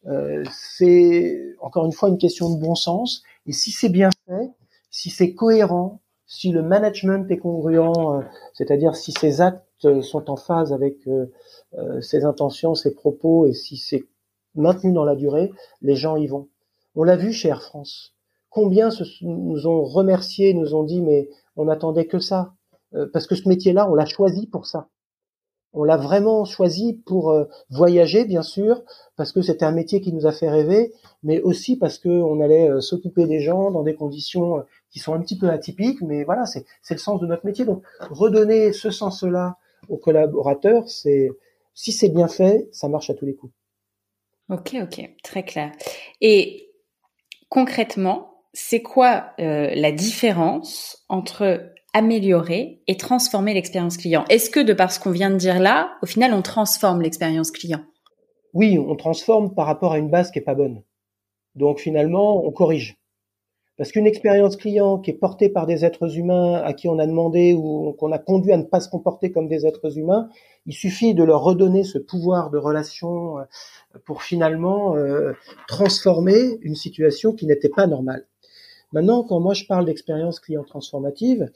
euh, c'est encore une fois une question de bon sens. Et si c'est bien fait, si c'est cohérent, si le management est congruent, c'est-à-dire si ces actes sont en phase avec ses intentions, ses propos, et si c'est maintenu dans la durée, les gens y vont. On l'a vu chez Air France combien nous ont remerciés, nous ont dit mais on n'attendait que ça, euh, parce que ce métier-là, on l'a choisi pour ça. On l'a vraiment choisi pour euh, voyager, bien sûr, parce que c'était un métier qui nous a fait rêver, mais aussi parce que on allait euh, s'occuper des gens dans des conditions qui sont un petit peu atypiques, mais voilà, c'est le sens de notre métier. Donc redonner ce sens-là aux collaborateurs, c'est si c'est bien fait, ça marche à tous les coups. Ok, ok, très clair. Et concrètement, c'est quoi euh, la différence entre améliorer et transformer l'expérience client Est-ce que de par ce qu'on vient de dire là, au final, on transforme l'expérience client? Oui, on transforme par rapport à une base qui est pas bonne. Donc finalement, on corrige. Parce qu'une expérience client qui est portée par des êtres humains à qui on a demandé ou qu'on a conduit à ne pas se comporter comme des êtres humains, il suffit de leur redonner ce pouvoir de relation euh, pour finalement euh, transformer une situation qui n'était pas normale. Maintenant, quand moi je parle d'expérience client transformative,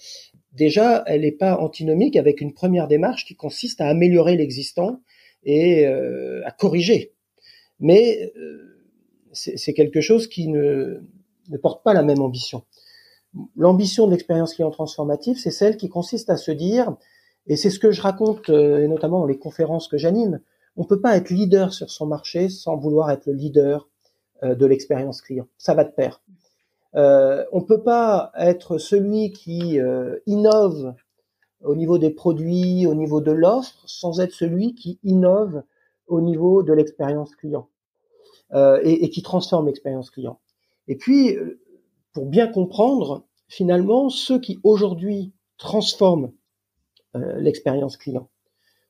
déjà, elle n'est pas antinomique avec une première démarche qui consiste à améliorer l'existant et euh, à corriger. Mais c'est quelque chose qui ne ne portent pas la même ambition. L'ambition de l'expérience client transformative, c'est celle qui consiste à se dire, et c'est ce que je raconte, euh, et notamment dans les conférences que j'anime, on peut pas être leader sur son marché sans vouloir être le leader euh, de l'expérience client. Ça va de pair. Euh, on peut pas être celui qui euh, innove au niveau des produits, au niveau de l'offre, sans être celui qui innove au niveau de l'expérience client euh, et, qui transforme l'expérience client. Et puis, pour bien comprendre, finalement, ceux qui aujourd'hui transforment l'expérience client,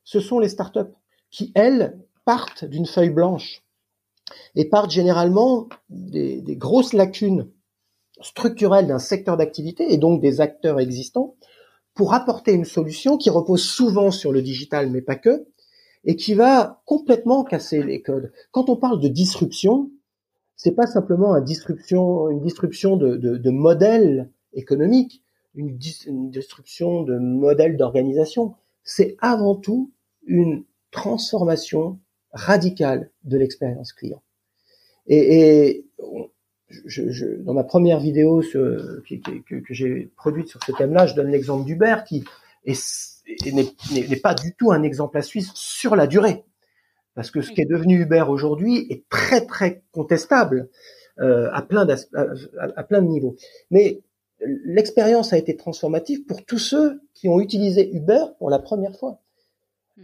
ce sont les startups qui, elles, partent d'une feuille blanche et partent généralement des, des grosses lacunes structurelles d'un secteur d'activité et donc des acteurs existants pour apporter une solution qui repose souvent sur le digital, mais pas que, et qui va complètement casser les codes. Quand on parle de disruption, c'est pas simplement une disruption, de, modèles économiques, une, disruption de modèles d'organisation. C'est avant tout une transformation radicale de l'expérience client. Et je, je, dans ma première vidéo que, que, j'ai produite sur ce thème-là, je donne l'exemple d'Uber qui n'est pas du tout un exemple à suivre sur la durée parce que ce qui est devenu Uber aujourd'hui est très très contestable euh, à plein à, à, plein de niveaux. Mais l'expérience a été transformative pour tous ceux qui ont utilisé Uber pour la première fois.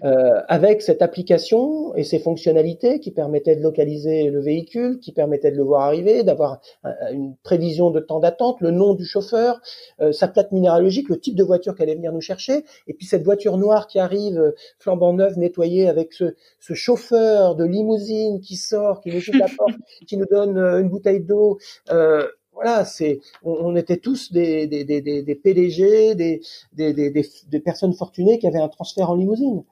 Euh, avec cette application et ses fonctionnalités qui permettaient de localiser le véhicule, qui permettaient de le voir arriver, d'avoir une prévision de temps d'attente, le nom du chauffeur, euh, sa plate minéralogique, le type de voiture qu'elle allait venir nous chercher, et puis cette voiture noire qui arrive euh, flambant neuve, nettoyée, avec ce, ce, chauffeur de limousine qui sort, qui nous ouvre la (laughs) porte, qui nous donne une bouteille d'eau. Euh, voilà, c'est, on, on, était tous des, des, des, des PDG, des, des, des, personnes fortunées qui avaient un transfert en limousine.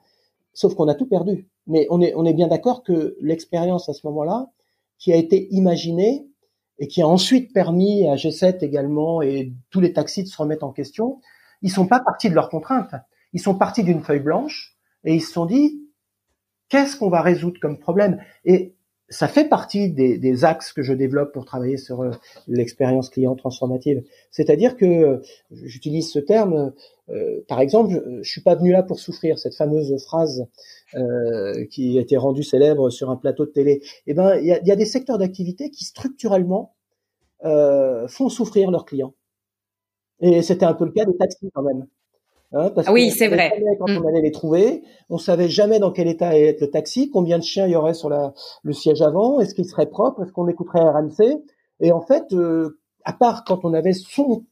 Sauf qu'on a tout perdu. Mais on est, on est bien d'accord que l'expérience à ce moment-là, qui a été imaginée et qui a ensuite permis à G7 également et tous les taxis de se remettre en question, ils sont pas partis de leurs contraintes. Ils sont partis d'une feuille blanche et ils se sont dit qu'est-ce qu'on va résoudre comme problème? Ça fait partie des, axes que je développe pour travailler sur euh, l'expérience client transformative. C'est-à-dire que euh, j'utilise ce terme, euh, par exemple, je suis pas venu là pour souffrir. Cette fameuse phrase qui a été rendue célèbre sur un plateau de télé. Eh ben, il y a, y a, des secteurs d'activité qui structurellement font souffrir leurs clients. Et c'était un peu le cas des taxis quand même. Hein, parce oui, c'est vrai. Quand mm. on allait les trouver, on savait jamais dans quel état allait être le taxi, combien de chiens il y aurait sur la, le siège avant, est-ce qu'il serait propre, est-ce qu'on écouterait RMC. Et en fait, euh, à part quand on avait son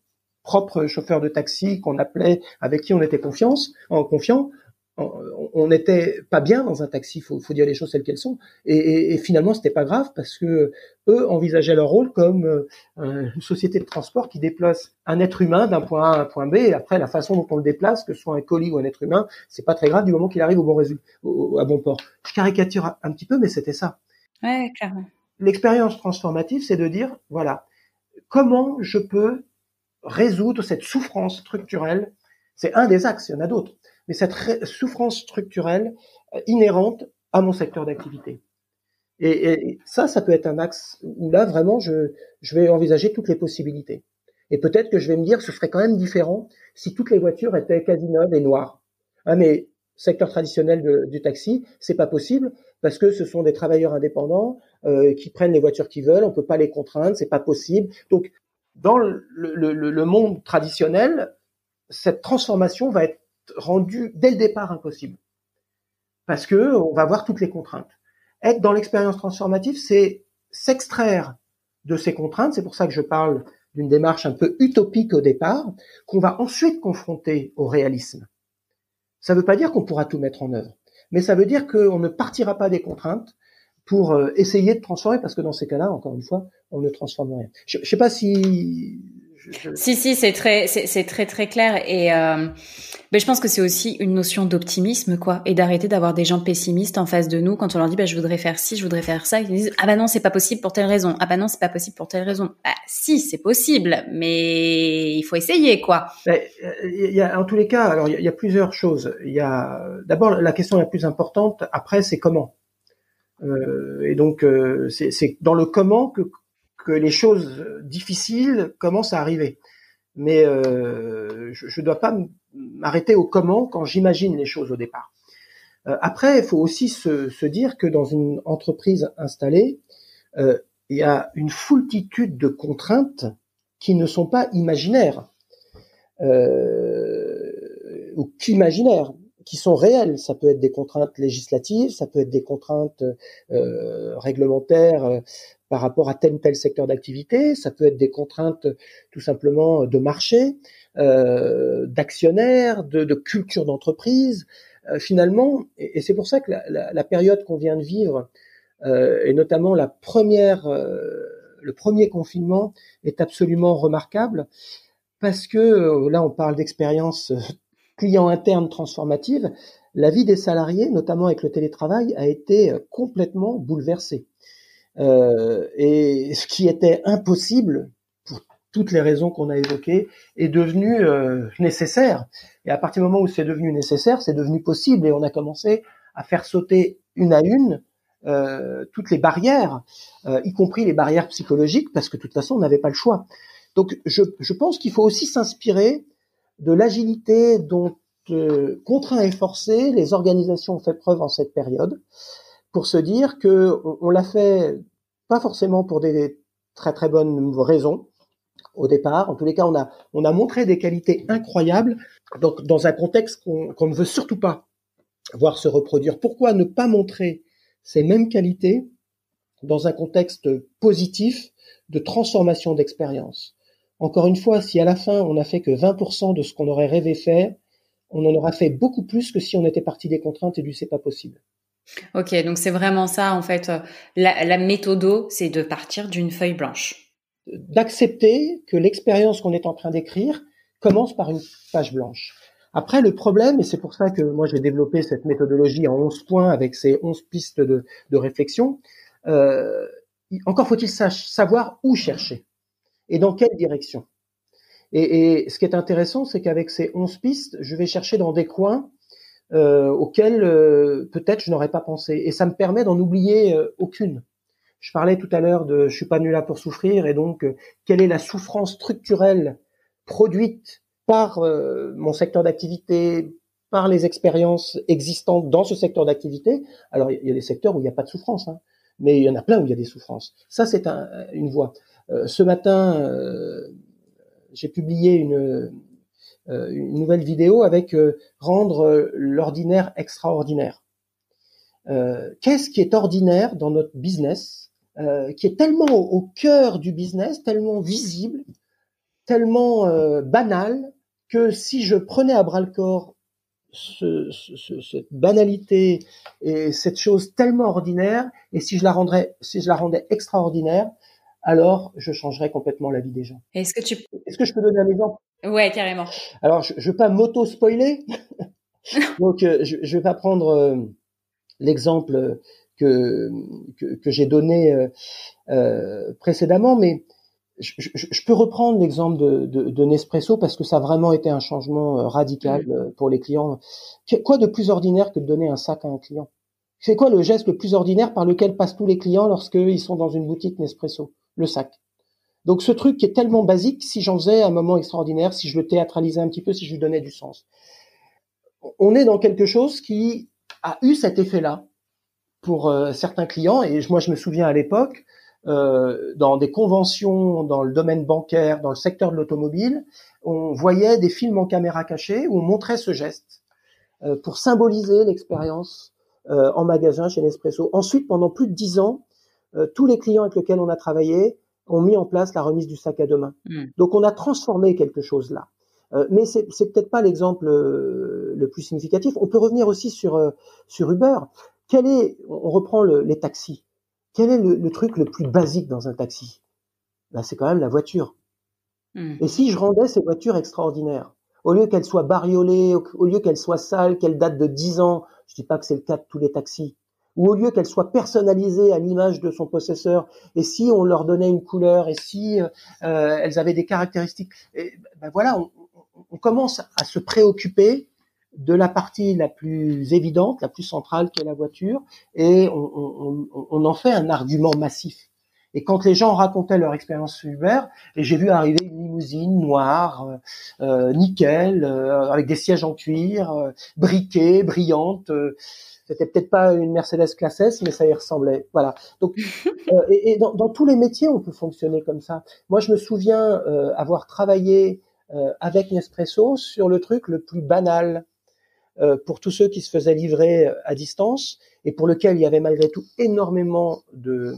propre chauffeur de taxi qu'on appelait, avec qui on était confiance, en confiant, on n'était pas bien dans un taxi, faut, faut dire les choses telles qu'elles sont. Et, et, et finalement, c'était pas grave parce que eux envisageaient leur rôle comme euh, une société de transport qui déplace un être humain d'un point A à un point B. Et après, la façon dont on le déplace, que ce soit un colis ou un être humain, c'est pas très grave du moment qu'il arrive au bon résultat, à bon port. Je caricature un petit peu, mais c'était ça. Ouais, clairement. L'expérience transformative, c'est de dire, voilà, comment je peux résoudre cette souffrance structurelle? C'est un des axes, il y en a d'autres cette souffrance structurelle euh, inhérente à mon secteur d'activité. Et, ça, ça peut être un axe où là, vraiment, je, vais envisager toutes les possibilités. Et peut-être que je vais me dire ce serait quand même différent si toutes les voitures étaient quasi neuves et noires. Ah, mais secteur traditionnel du taxi, c'est pas possible parce que ce sont des travailleurs indépendants euh, qui prennent les voitures qu'ils veulent. On peut pas les contraindre, c'est pas possible. Donc, dans le monde traditionnel, cette transformation va être rendu dès le départ impossible. Parce que on va voir toutes les contraintes. Être dans l'expérience transformative, c'est s'extraire de ces contraintes. C'est pour ça que je parle d'une démarche un peu utopique au départ, qu'on va ensuite confronter au réalisme. Ça ne veut pas dire qu'on pourra tout mettre en œuvre, mais ça veut dire qu'on ne partira pas des contraintes pour essayer de transformer, parce que dans ces cas-là, encore une fois, on ne transforme rien. Je ne sais pas si si, si, c'est très, c'est très, très clair. Et euh, ben, je pense que c'est aussi une notion d'optimisme, quoi, et d'arrêter d'avoir des gens pessimistes en face de nous quand on leur dit, bah, je voudrais faire ci, je voudrais faire ça. Ils disent, ah bah non, c'est pas possible pour telle raison. Ah bah non, c'est pas possible pour telle raison. Ah, si, c'est possible, mais il faut essayer, quoi. Ben, il y a, en tous les cas, alors il y, a, plusieurs choses. Il y a d'abord la question la plus importante. Après, c'est comment. Euh, et donc, euh, c'est dans le comment que que les choses difficiles commencent à arriver. Mais euh, je ne dois pas m'arrêter au comment quand j'imagine les choses au départ. Euh, après, il faut aussi se, dire que dans une entreprise installée, euh, il y a une foultitude de contraintes qui ne sont pas imaginaires ou qu'imaginaires qui sont réelles. Ça peut être des contraintes législatives, ça peut être des contraintes réglementaires par rapport à tel ou tel secteur d'activité, ça peut être des contraintes tout simplement de marché, euh, d'actionnaires, de, culture d'entreprise. Euh, finalement, et, c'est pour ça que la période qu'on vient de vivre, euh, et notamment la première, le premier confinement, est absolument remarquable parce que là, on parle d'expérience client interne transformative, la vie des salariés, notamment avec le télétravail, a été complètement bouleversée. Euh, et ce qui était impossible, pour toutes les raisons qu'on a évoquées, est devenu euh, nécessaire. Et à partir du moment où c'est devenu nécessaire, c'est devenu possible, et on a commencé à faire sauter une à une euh, toutes les barrières, euh, y compris les barrières psychologiques, parce que de toute façon, on n'avait pas le choix. Donc, je, je pense qu'il faut aussi s'inspirer de l'agilité dont, euh, contraint et forcé, les organisations ont fait preuve en cette période, pour se dire que on, l'a fait pas forcément pour des très très bonnes raisons au départ. En tous les cas, on a on a montré des qualités incroyables donc dans un contexte qu'on ne veut surtout pas voir se reproduire. Pourquoi ne pas montrer ces mêmes qualités dans un contexte positif de transformation d'expérience? Encore une fois, si à la fin on n'a fait que 20% de ce qu'on aurait rêvé faire, on en aura fait beaucoup plus que si on était parti des contraintes et du c'est pas possible. Ok, donc c'est vraiment ça en fait. La, la méthodo, c'est de partir d'une feuille blanche. D'accepter que l'expérience qu'on est en train d'écrire commence par une page blanche. Après, le problème, et c'est pour ça que moi j'ai développé cette méthodologie en 11 points avec ces 11 pistes de, réflexion, euh, encore faut-il savoir où chercher et dans quelle direction. Et ce qui est intéressant, c'est qu'avec ces 11 pistes, je vais chercher dans des coins euh, auxquels euh, peut-être je n'aurais pas pensé. Et ça me permet d'en oublier euh, aucune. Je parlais tout à l'heure de je suis pas venu là pour souffrir et donc euh, quelle est la souffrance structurelle produite par mon secteur d'activité, par les expériences existantes dans ce secteur d'activité? Alors il y a des secteurs où il n'y a pas de souffrance, hein, mais il y en a plein où il y a des souffrances. Ça c'est un, une voie. Euh, ce matin, euh, j'ai publié une, euh, une, nouvelle vidéo avec rendre l'ordinaire extraordinaire. Qu'est-ce qui est ordinaire dans notre business, qui est tellement au, cœur du business, tellement visible, tellement banal, que si je prenais à bras le corps ce, ce, cette banalité et cette chose tellement ordinaire, et si je la rendrais, si je la rendais extraordinaire, alors je changerai complètement la vie des gens. Est-ce que tu Est-ce que je peux donner un exemple? Ouais, carrément. Alors je, je veux pas m'auto spoiler, (laughs) donc euh, je, je vais pas prendre euh, l'exemple que que, que j'ai donné euh, euh précédemment, mais je, je, peux reprendre l'exemple de, de, de, Nespresso parce que ça a vraiment été un changement radical pour les clients. Quoi de plus ordinaire que de donner un sac à un client? C'est quoi le geste le plus ordinaire par lequel passent tous les clients lorsqu'ils sont dans une boutique Nespresso? Le sac. Donc ce truc qui est tellement basique, si j'en faisais un moment extraordinaire, si je le théâtralisais un petit peu, si je lui donnais du sens. On est dans quelque chose qui a eu cet effet-là pour euh, certains clients, et moi je me souviens à l'époque, euh, dans des conventions dans le domaine bancaire, dans le secteur de l'automobile, on voyait des films en caméra cachée où on montrait ce geste euh, pour symboliser l'expérience en magasin chez Nespresso. Ensuite, pendant plus de dix ans, euh, tous les clients avec lesquels on a travaillé ont mis en place la remise du sac à deux mains. Hmm. Donc on a transformé quelque chose là. Euh, mais c'est, c'est peut-être pas l'exemple euh, le plus significatif. On peut revenir aussi sur sur Uber. Quel est On reprend le, les taxis. quel est le, truc le plus basique dans un taxi? Ben, C'est quand même la voiture. Hmm. Et si je rendais ces voitures extraordinaires, au lieu qu'elles soient bariolées, au, lieu qu'elles soient sales, qu'elles datent de 10 ans, je dis pas que c'est le cas de tous les taxis, ou au lieu qu'elles soient personnalisées à l'image de son possesseur, et si on leur donnait une couleur, et si euh, elles avaient des caractéristiques, ben voilà, on, on, commence à se préoccuper de la partie la plus évidente, la plus centrale qu'est la voiture, et on, on, en fait un argument massif. Et quand les gens racontaient leur expérience Uber, et j'ai vu arriver une limousine noire, euh, euh nickel, euh, avec des sièges en cuir, euh, briquée, brillante. C'était peut-être pas une Mercedes classe S, mais ça y ressemblait. Voilà. Donc, (laughs) et, et dans, dans, tous les métiers, on peut fonctionner comme ça. Moi, je me souviens avoir travaillé avec Nespresso sur le truc le plus banal euh, pour tous ceux qui se faisaient livrer euh, à distance et pour lequel il y avait malgré tout énormément de,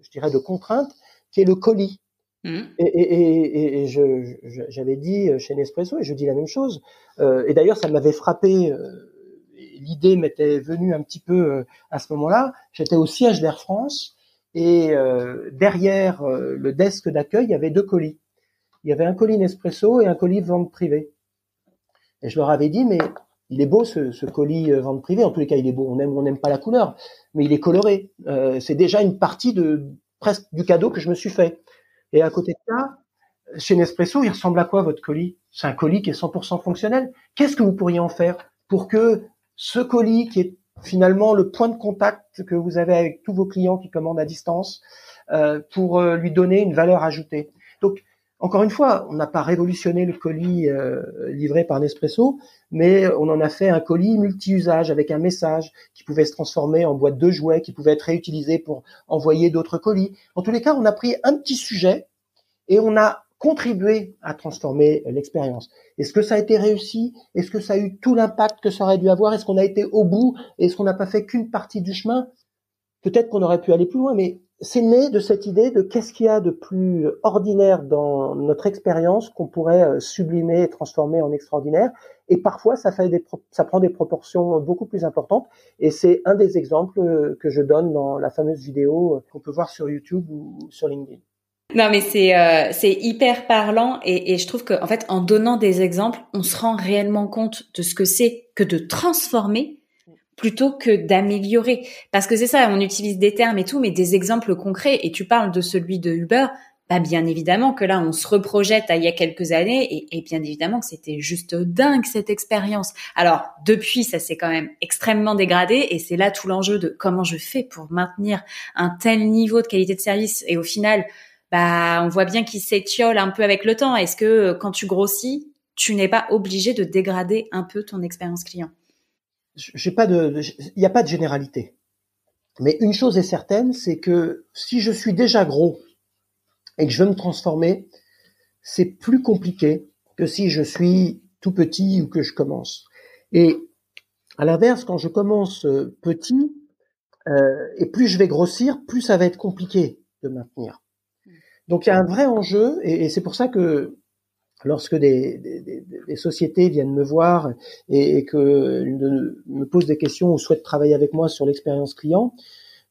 je dirais, de contraintes, qui est le colis. Mmh. Et, et, et, je, j'avais dit chez Nespresso, et je dis la même chose. Euh, et d'ailleurs, ça m'avait frappé. L'idée m'était venue un petit peu à ce moment-là. J'étais au siège d'Air France, et derrière le desk d'accueil, il y avait deux colis. Il y avait un colis Nespresso et un colis vente privée. Et je leur avais dit, mais il est beau ce, colis euh, vente privée. En tous les cas, il est beau. On n'aime pas la couleur, mais il est coloré. Euh, c'est déjà une partie de presque du cadeau que je me suis fait. Et à côté de ça, chez Nespresso, il ressemble à quoi votre colis? C'est un colis qui est 100% fonctionnel. Qu'est-ce que vous pourriez en faire pour que ce colis, qui est finalement le point de contact que vous avez avec tous vos clients qui commandent à distance, euh, pour lui donner une valeur ajoutée. Donc encore une fois, on n'a pas révolutionné le colis euh, livré par Nespresso, mais on en a fait un colis multi-usage avec un message qui pouvait se transformer en boîte de jouets, qui pouvait être réutilisé pour envoyer d'autres colis. En tous les cas, on a pris un petit sujet et on a contribué à transformer l'expérience. Est-ce que ça a été réussi? Est-ce que ça a eu tout l'impact que ça aurait dû avoir? Est-ce qu'on a été au bout? Est-ce qu'on n'a pas fait qu'une partie du chemin? Peut-être qu'on aurait pu aller plus loin, mais c'est né de cette idée de qu'est-ce qu'il y a de plus ordinaire dans notre expérience qu'on pourrait euh, sublimer et transformer en extraordinaire. Et parfois, ça, fait des, ça prend des proportions beaucoup plus importantes. Et c'est un des exemples euh, que je donne dans la fameuse vidéo euh, qu'on peut voir sur YouTube ou sur LinkedIn. Non, mais c'est c'est hyper parlant et, et je trouve que en fait, en donnant des exemples, on se rend réellement compte de ce que c'est que de transformer plutôt que d'améliorer. Parce que c'est ça, on utilise des termes et tout, mais des exemples concrets. Et tu parles de celui de Uber. Bah bien évidemment que là, on se reprojette à il y a quelques années et, et bien évidemment que c'était juste dingue cette expérience. Alors depuis, ça s'est quand même extrêmement dégradé et c'est là tout l'enjeu de comment je fais pour maintenir un tel niveau de qualité de service. Et au final, bah on voit bien qu'il s'étiole un peu avec le temps. Est-ce que quand tu grossis, tu n'es pas obligé de dégrader un peu ton expérience client? J'ai pas de, il n'y a pas de généralité. Mais une chose est certaine, c'est que si je suis déjà gros et que je veux me transformer, c'est plus compliqué que si je suis tout petit ou que je commence. Et à l'inverse, quand je commence euh, petit, euh, et plus je vais grossir, plus ça va être compliqué de maintenir. Donc il y a un vrai enjeu, et c'est pour ça que lorsque des, sociétés viennent me voir et, que me posent des questions ou souhaitent travailler avec moi sur l'expérience client,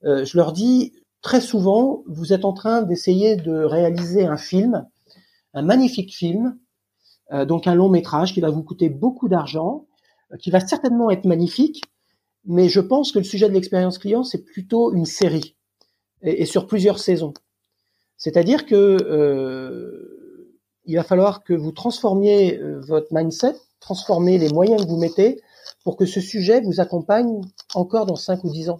euh, je leur dis très souvent, vous êtes en train d'essayer de réaliser un film, un magnifique film, euh, donc un long métrage qui va vous coûter beaucoup d'argent, euh, qui va certainement être magnifique, mais je pense que le sujet de l'expérience client, c'est plutôt une série et, et, sur plusieurs saisons. C'est-à-dire que euh, il va falloir que vous transformiez euh, votre mindset, transformer les moyens que vous mettez pour que ce sujet vous accompagne encore dans 5 ou 10 ans.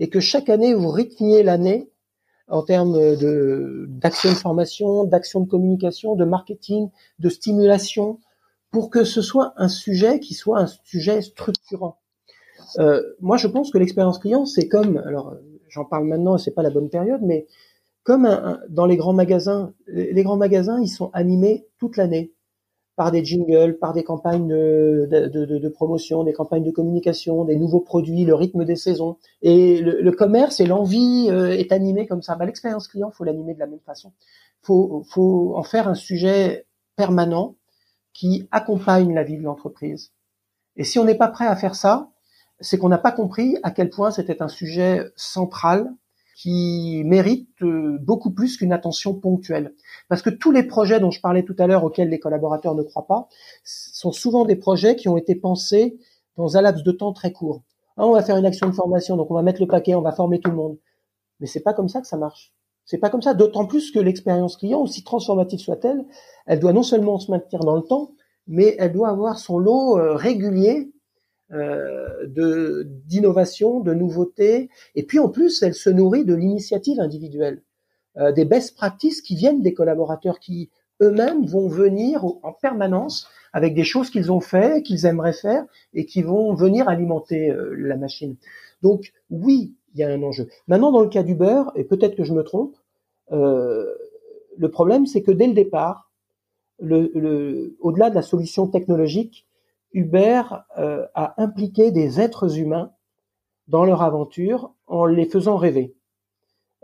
Et que chaque année, vous rythmiez l'année en termes de, d'action de formation, d'action de communication, de marketing, de stimulation, pour que ce soit un sujet qui soit un sujet structurant. Euh, moi, je pense que l'expérience client, c'est comme, alors j'en parle maintenant, c'est pas la bonne période, mais comme dans les grands magasins, les grands magasins, ils sont animés toute l'année par des jingles, par des campagnes de, promotion, des campagnes de communication, des nouveaux produits, le rythme des saisons. Et le, commerce et l'envie euh, est animé comme ça. Bah, L'expérience client, faut l'animer de la même façon. Faut, faut en faire un sujet permanent qui accompagne la vie de l'entreprise. Et si on n'est pas prêt à faire ça, c'est qu'on n'a pas compris à quel point c'était un sujet central qui méritent euh, beaucoup plus qu'une attention ponctuelle. Parce que tous les projets dont je parlais tout à l'heure auxquels les collaborateurs ne croient pas sont souvent des projets qui ont été pensés dans un laps de temps très court. Ah, on va faire une action de formation, donc on va mettre le paquet, on va former tout le monde. Mais c'est pas comme ça que ça marche. C'est pas comme ça. D'autant plus que l'expérience client, aussi transformative soit-elle, elle doit non seulement se maintenir dans le temps, mais elle doit avoir son lot euh, régulier de d'innovation, de nouveautés, et puis en plus, elle se nourrit de l'initiative individuelle, euh, des best practices qui viennent des collaborateurs qui eux-mêmes vont venir en permanence avec des choses qu'ils ont fait, qu'ils aimeraient faire, et qui vont venir alimenter la machine. Donc oui, il y a un enjeu. Maintenant, dans le cas d'Uber, et peut-être que je me trompe, euh, le problème, c'est que dès le départ, le, au-delà de la solution technologique, Uber euh, a impliqué des êtres humains dans leur aventure en les faisant rêver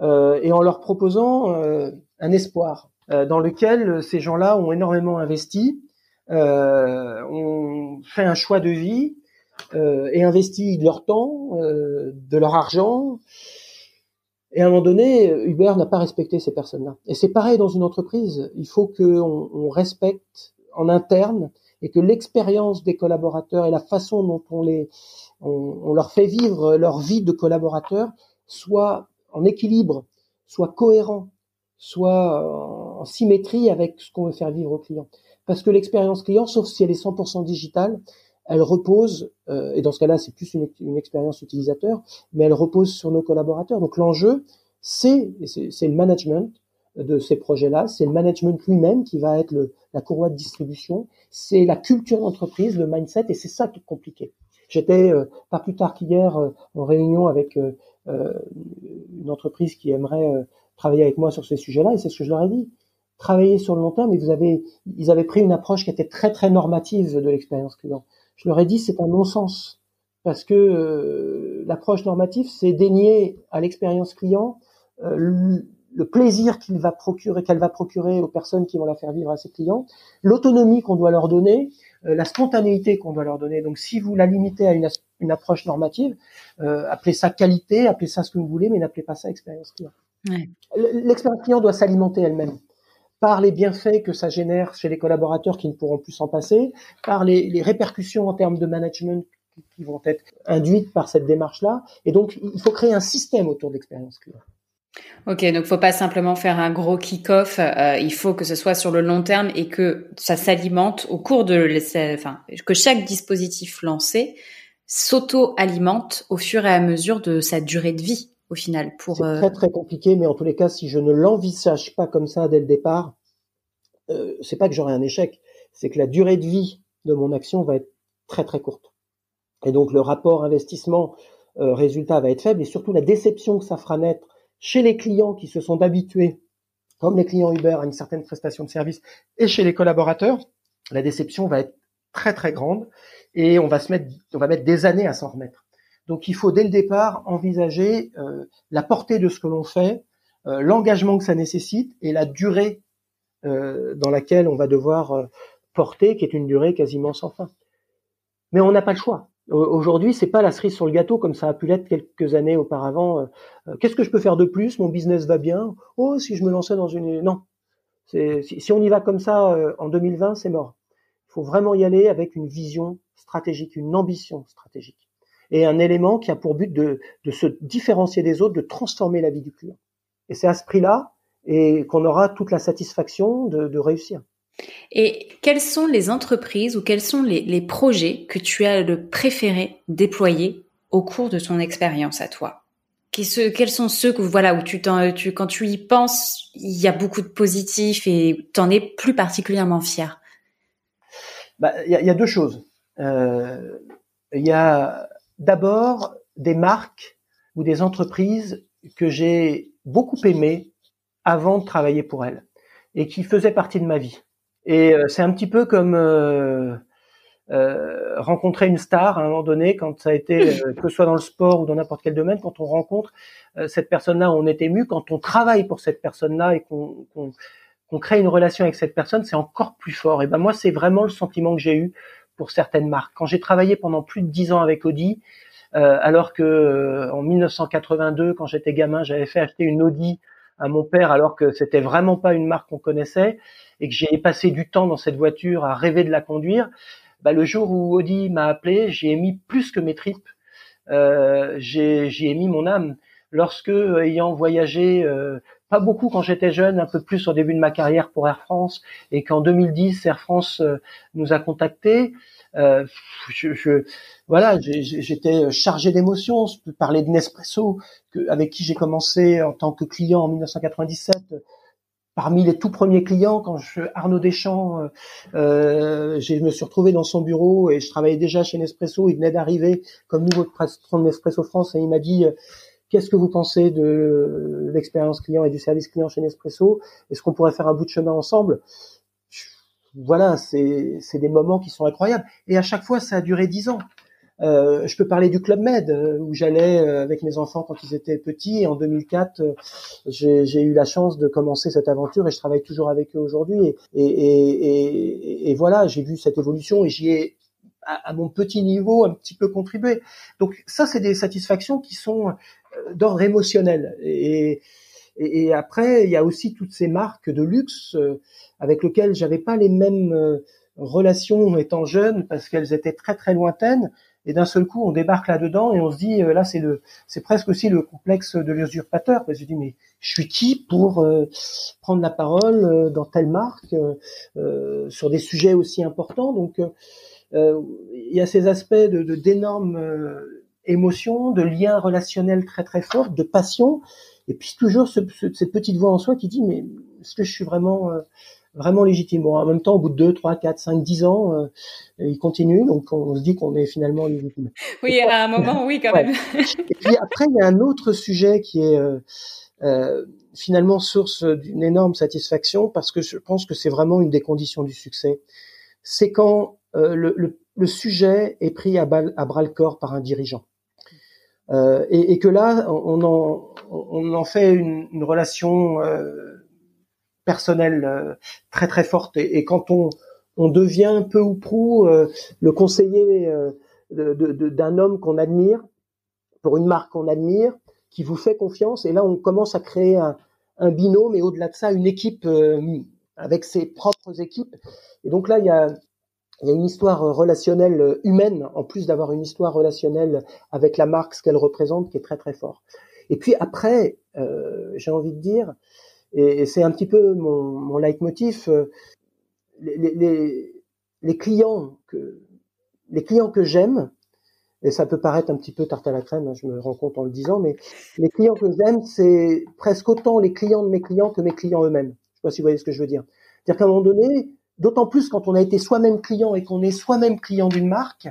euh, et en leur proposant euh, un espoir euh, dans lequel ces gens-là ont énormément investi, ont fait un choix de vie et investi de leur temps, de leur argent, et à un moment donné, Uber n'a pas respecté ces personnes-là. Et c'est pareil dans une entreprise. Il faut qu'on on respecte en interne et que l'expérience des collaborateurs et la façon dont on les, on, leur fait vivre leur vie de collaborateur soit en équilibre, soit cohérent, soit en symétrie avec ce qu'on veut faire vivre aux clients. Parce que l'expérience client, sauf si elle est 100% digitale, elle repose, euh, et dans ce cas-là, c'est plus une, une, expérience utilisateur, mais elle repose sur nos collaborateurs. Donc l'enjeu, c'est c'est le management de ces projets-là, c'est le management lui-même qui va être le, la courroie de distribution, c'est la culture d'entreprise, le mindset, et c'est ça qui est compliqué. J'étais euh, pas plus tard qu'hier euh, en réunion avec une entreprise qui aimerait travailler avec moi sur ces sujets-là, et c'est ce que je leur ai dit. Travailler sur le long terme, et vous avez, ils avaient pris une approche qui était très très normative de l'expérience client je leur ai dit c'est un non-sens parce que euh, l'approche normative c'est dénier à l'expérience client euh, le, plaisir qu'il va procurer qu'elle va procurer aux personnes qui vont la faire vivre à ses clients, l'autonomie qu'on doit leur donner, euh, la spontanéité qu'on doit leur donner. Donc si vous la limitez à une, une approche normative, appelez ça qualité, appelez ça ce que vous voulez, mais n'appelez pas ça expérience client. Ouais. L'expérience client doit s'alimenter elle-même par les bienfaits que ça génère chez les collaborateurs qui ne pourront plus s'en passer, par les, répercussions en termes de management qui vont être induites par cette démarche-là. Et donc, il faut créer un système autour de l'expérience client. Ok, donc faut pas simplement faire un gros kick-off. Euh, il faut que ce soit sur le long terme et que ça s'alimente au cours de, enfin, que chaque dispositif lancé s'auto-alimente au fur et à mesure de sa durée de vie au final. Pour c'est euh, très très compliqué, mais en tous les cas, si je ne l'envisage pas comme ça dès le départ, euh, c'est pas que j'aurai un échec, c'est que la durée de vie de mon action va être très très courte. Et donc le rapport investissement euh, résultat va être faible et surtout la déception que ça fera naître chez les clients qui se sont habitués, comme les clients Uber, à une certaine prestation de service et chez les collaborateurs, la déception va être très très grande et on va se mettre, on va mettre des années à s'en remettre. Donc il faut dès le départ envisager euh, la portée de ce que l'on fait, euh, l'engagement que ça nécessite et la durée euh, dans laquelle on va devoir porter, qui est une durée quasiment sans fin. Mais on n'a pas le choix. Aujourd'hui, c'est pas la cerise sur le gâteau comme ça a pu l'être quelques années auparavant. Qu'est-ce que je peux faire de plus? Mon business va bien? Oh, si je me lançais dans une non. Si on y va comme ça en 2020, c'est mort. Il faut vraiment y aller avec une vision stratégique, une ambition stratégique et un élément qui a pour but de, se différencier des autres, de transformer la vie du client. Et c'est à ce prix-là et qu'on aura toute la satisfaction de, réussir. Et quelles sont les entreprises ou quels sont les, projets que tu as le préféré déployer au cours de ton expérience à toi? Quels sont ceux que voilà où tu, tu quand tu y penses, il y a beaucoup de positifs et tu en es plus particulièrement fier? Bah, Il y, a, y, a, deux choses. Euh, il y a D'abord, des marques ou des entreprises que j'ai beaucoup aimées avant de travailler pour elles et qui faisaient partie de ma vie. Et euh, c'est un petit peu comme euh, euh, rencontrer une star à un moment donné, quand ça a été, que ce soit dans le sport ou dans n'importe quel domaine, quand on rencontre cette personne-là, on est ému. Quand on travaille pour cette personne-là et qu'on crée une relation avec cette personne, c'est encore plus fort. Et ben moi, c'est vraiment le sentiment que j'ai eu pour certaines marques. Quand j'ai travaillé pendant plus de dix ans avec Audi, alors que en 1982, quand j'étais gamin, j'avais fait acheter une Audi à mon père alors que c'était vraiment pas une marque qu'on connaissait et que j'ai passé du temps dans cette voiture à rêver de la conduire. Bah, le jour où Audi m'a appelé, j'y ai mis plus que mes tripes. Euh, j'y ai mis mon âme. Lorsque, ayant voyagé pas beaucoup quand j'étais jeune, un peu plus au début de ma carrière pour Air France, et qu'en 2010 Air France euh, nous a contactés. Euh, je, je, voilà, j'étais chargé d'émotions. Je peux parler de Nespresso, que, avec qui j'ai commencé en tant que client en 1997. Parmi les tout premiers clients, quand je, Arnaud Deschamps, euh, euh, je me suis retrouvé dans son bureau et je travaillais déjà chez Nespresso. Il venait d'arriver comme nouveau patron de Nespresso France et il m'a dit Qu'est-ce que vous pensez de l'expérience client et du service client chez Nespresso? Est-ce qu'on pourrait faire un bout de chemin ensemble? Voilà, c'est des moments qui sont incroyables. Et à chaque fois, ça a duré dix ans. Euh, je peux parler du Club Med euh, où j'allais euh, avec mes enfants quand ils étaient petits. Et en 2004, j'ai eu la chance de commencer cette aventure et je travaille toujours avec eux aujourd'hui. Et, et, et, voilà, j'ai vu cette évolution et j'y ai à, mon petit niveau un petit peu contribué. Donc ça, c'est des satisfactions qui sont d'ordre émotionnel. Et, et, après, il y a aussi toutes ces marques de luxe euh, avec lesquelles j'avais pas les mêmes euh, relations étant jeune parce qu'elles étaient très très lointaines. Et d'un seul coup, on débarque là-dedans et on se dit, euh, là, c'est le, c'est presque aussi le complexe de l'usurpateur. Parce que je dis, mais je suis qui pour prendre la parole dans telle marque sur des sujets aussi importants? Donc, il y a ces aspects de d'énormes émotions, de liens relationnels très très forts, de passion, et puis toujours ce, cette petite voix en soi qui dit mais est-ce que je suis vraiment euh, vraiment légitime bon, En même temps, au bout de 2, 3, 4, 5, 10 ans, euh, il continue, donc on se dit qu'on est finalement légitime. Oui, à un moment, oui, quand même. et puis après, il y a un autre sujet qui est euh, euh, finalement source d'une énorme satisfaction parce que je pense que c'est vraiment une des conditions du succès. C'est quand le, le, le, sujet est pris à, à bras le corps par un dirigeant. Euh, et, et, que là, on en, on en fait une, une relation euh, personnelle euh, très très forte. Et, quand on, on devient peu ou prou euh, le conseiller euh, d'un homme qu'on admire, pour une marque qu'on admire, qui vous fait confiance, et là on commence à créer un, binôme et au-delà de ça une équipe avec ses propres équipes. Et donc là, il y a, y a une histoire relationnelle humaine, en plus d'avoir une histoire relationnelle avec la marque, ce qu'elle représente, qui est très très fort. Et puis après, j'ai envie de dire, et, c'est un petit peu mon, mon leitmotiv, euh, les, les, les, clients que les clients que j'aime, et ça peut paraître un petit peu tarte à la crème, hein, je me rends compte en le disant, mais les clients que j'aime, c'est presque autant les clients de mes clients que mes clients eux-mêmes. Je sais pas si vous voyez ce que je veux dire. C'est-à-dire qu'à un moment donné, D'autant plus quand on a été soi-même client et qu'on est soi-même client d'une marque,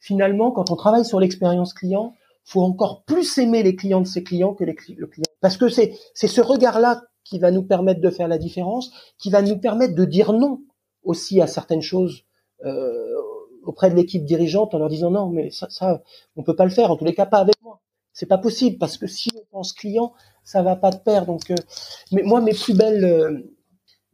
finalement, quand on travaille sur l'expérience client, faut encore plus aimer les clients de ses clients que les le client. Parce que c'est c'est ce regard-là qui va nous permettre de faire la différence, qui va nous permettre de dire non aussi à certaines choses euh, auprès de l'équipe dirigeante en leur disant non, mais ça, ça, on peut pas le faire. En tous les cas, pas avec moi. C'est pas possible parce que si on pense client, ça va pas de pair. Donc, euh, mais moi, mes plus belles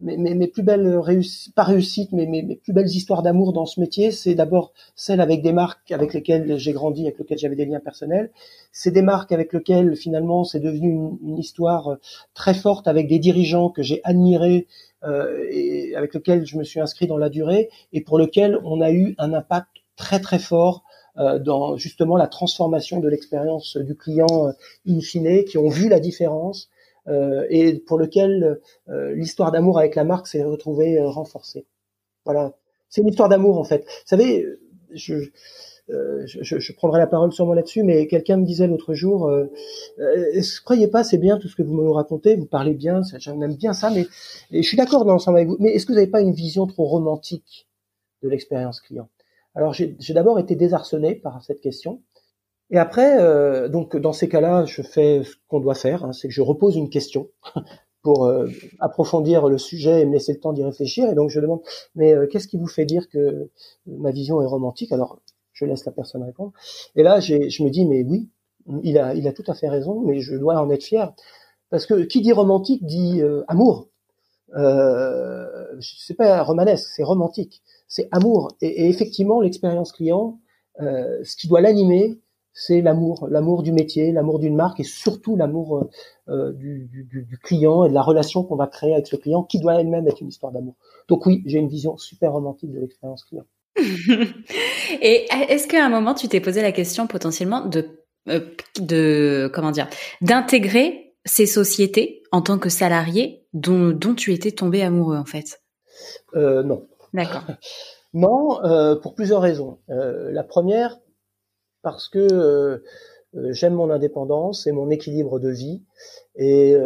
euh, mes, mes, plus belles réussites, pas réussites, mais mes, mes plus belles histoires d'amour dans ce métier, c'est d'abord celles avec des marques avec lesquelles j'ai grandi, avec lesquelles j'avais des liens personnels. C'est des marques avec lesquelles finalement c'est devenu une, une, histoire euh, très forte avec des dirigeants que j'ai admirés euh, et avec lesquels je me suis inscrit dans la durée et pour lesquels on a eu un impact très très fort euh, dans justement la transformation de l'expérience du client euh, in fine, qui ont vu la différence et pour lequel euh, l'histoire d'amour avec la marque s'est retrouvée euh, renforcée. Voilà, c'est une histoire d'amour en fait. Vous savez, je, je, je, prendrai la parole sûrement là-dessus, mais quelqu'un me disait l'autre jour, euh, euh, croyez pas, c'est bien tout ce que vous me racontez, vous parlez bien, j'aime bien ça, mais je suis d'accord dans l'ensemble avec vous, mais est-ce que vous n'avez pas une vision trop romantique de l'expérience client? Alors j'ai d'abord été désarçonné par cette question, et après, euh, donc dans ces cas-là, je fais ce qu'on doit faire, hein, c'est que je repose une question (laughs) pour euh, approfondir le sujet et me laisser le temps d'y réfléchir. Et donc je demande, mais euh, qu'est-ce qui vous fait dire que ma vision est romantique? Alors je laisse la personne répondre. Et là, je me dis, mais oui, il a, il a tout à fait raison, mais je dois en être fier. Parce que qui dit romantique dit amour. Euh, c'est pas romanesque, c'est romantique, c'est amour. Et, et effectivement, l'expérience client, ce qui doit l'animer, c'est l'amour, l'amour du métier, l'amour d'une marque et surtout l'amour euh, du, du, du, client et de la relation qu'on va créer avec ce client, qui doit elle-même être une histoire d'amour. Donc oui, j'ai une vision super romantique de l'expérience client. (laughs) et est-ce qu'à un moment tu t'es posé la question potentiellement de euh, de comment dire d'intégrer ces sociétés en tant que salarié dont, dont tu étais tombé amoureux en fait? Euh, Non. D'accord. (laughs) non, euh, pour plusieurs raisons. Euh, la première, parce que euh, j'aime mon indépendance et mon équilibre de vie. Et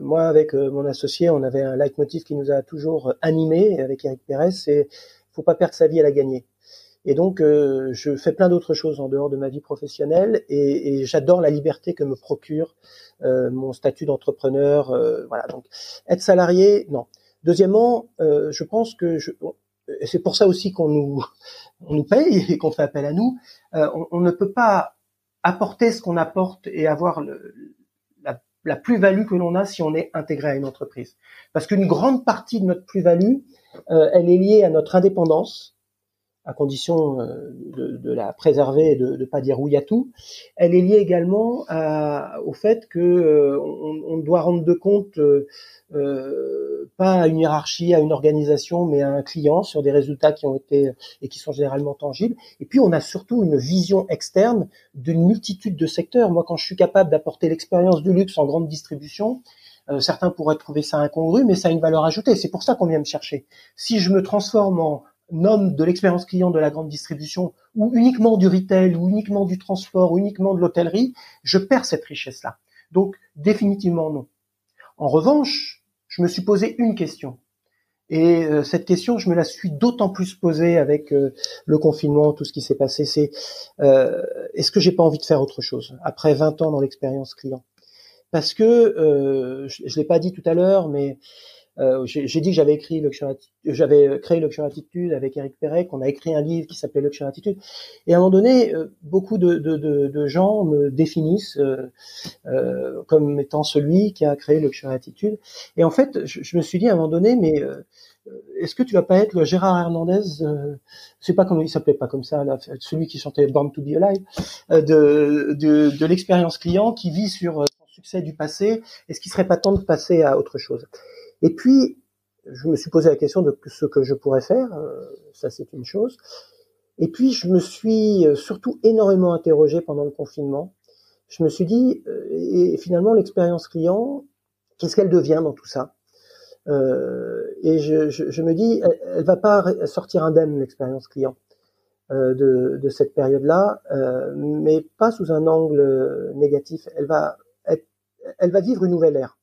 moi, avec mon associé, on avait un leitmotiv qui nous a toujours animés avec Eric Pérez, c'est faut pas perdre sa vie à la gagner. Et donc, euh, je fais plein d'autres choses en dehors de ma vie professionnelle et, j'adore la liberté que me procure euh, mon statut d'entrepreneur. Euh, voilà. Donc, être salarié, non. Deuxièmement, je pense que je, c'est pour ça aussi qu'on nous, on nous paye (laughs) et qu'on fait appel à nous. On, on, ne peut pas apporter ce qu'on apporte et avoir la, plus-value que l'on a si on est intégré à une entreprise. Parce qu'une grande partie de notre plus-value, elle est liée à notre indépendance à condition euh, de, la préserver et de ne pas dire oui à tout. Elle est liée également au fait que euh, on, doit rendre de compte euh, euh, pas à une hiérarchie, à une organisation, mais à un client sur des résultats qui ont été et qui sont généralement tangibles. Et puis on a surtout une vision externe d'une multitude de secteurs. Moi, quand je suis capable d'apporter l'expérience du luxe en grande distribution, certains pourraient trouver ça incongru, mais ça a une valeur ajoutée. C'est pour ça qu'on vient me chercher. Si je me transforme en nomme de l'expérience client de la grande distribution ou uniquement du retail ou uniquement du transport ou uniquement de l'hôtellerie, je perds cette richesse-là. Donc définitivement non. En revanche, je me suis posé une question. Et euh, cette question, je me la suis d'autant plus posée avec euh, le confinement, tout ce qui s'est passé. C'est euh, est-ce que j'ai pas envie de faire autre chose après 20 ans dans l'expérience client? Parce que je, je l'ai pas dit tout à l'heure, mais euh, j'ai dit que j'avais écrit j'avais créé Luxury Attitude avec Eric Perret, qu'on a écrit un livre qui s'appelait Luxury Attitude. Et à un moment donné, euh, beaucoup de, de, de, de gens me définissent euh, euh, comme étant celui qui a créé Luxury Attitude. Et en fait, je, je, me suis dit à un moment donné, mais euh, est-ce que tu vas pas être le Gérard Hernandez C'est pas comme il s'appelait pas comme ça, celui qui chantait Born to Be Alive, de, de, de l'expérience client qui vit sur son succès du passé. Est-ce qu'il serait pas temps de passer à autre chose? Et puis, je me suis posé la question de ce que je pourrais faire, euh, ça c'est une chose. Et puis, je me suis euh, surtout énormément interrogé pendant le confinement. Je me suis dit, euh, et finalement, l'expérience client, qu'est-ce qu'elle devient dans tout ça? Et je, me dis, elle, elle, va pas sortir indemne l'expérience client de, cette période-là, mais pas sous un angle négatif. Elle va, elle va vivre une nouvelle ère.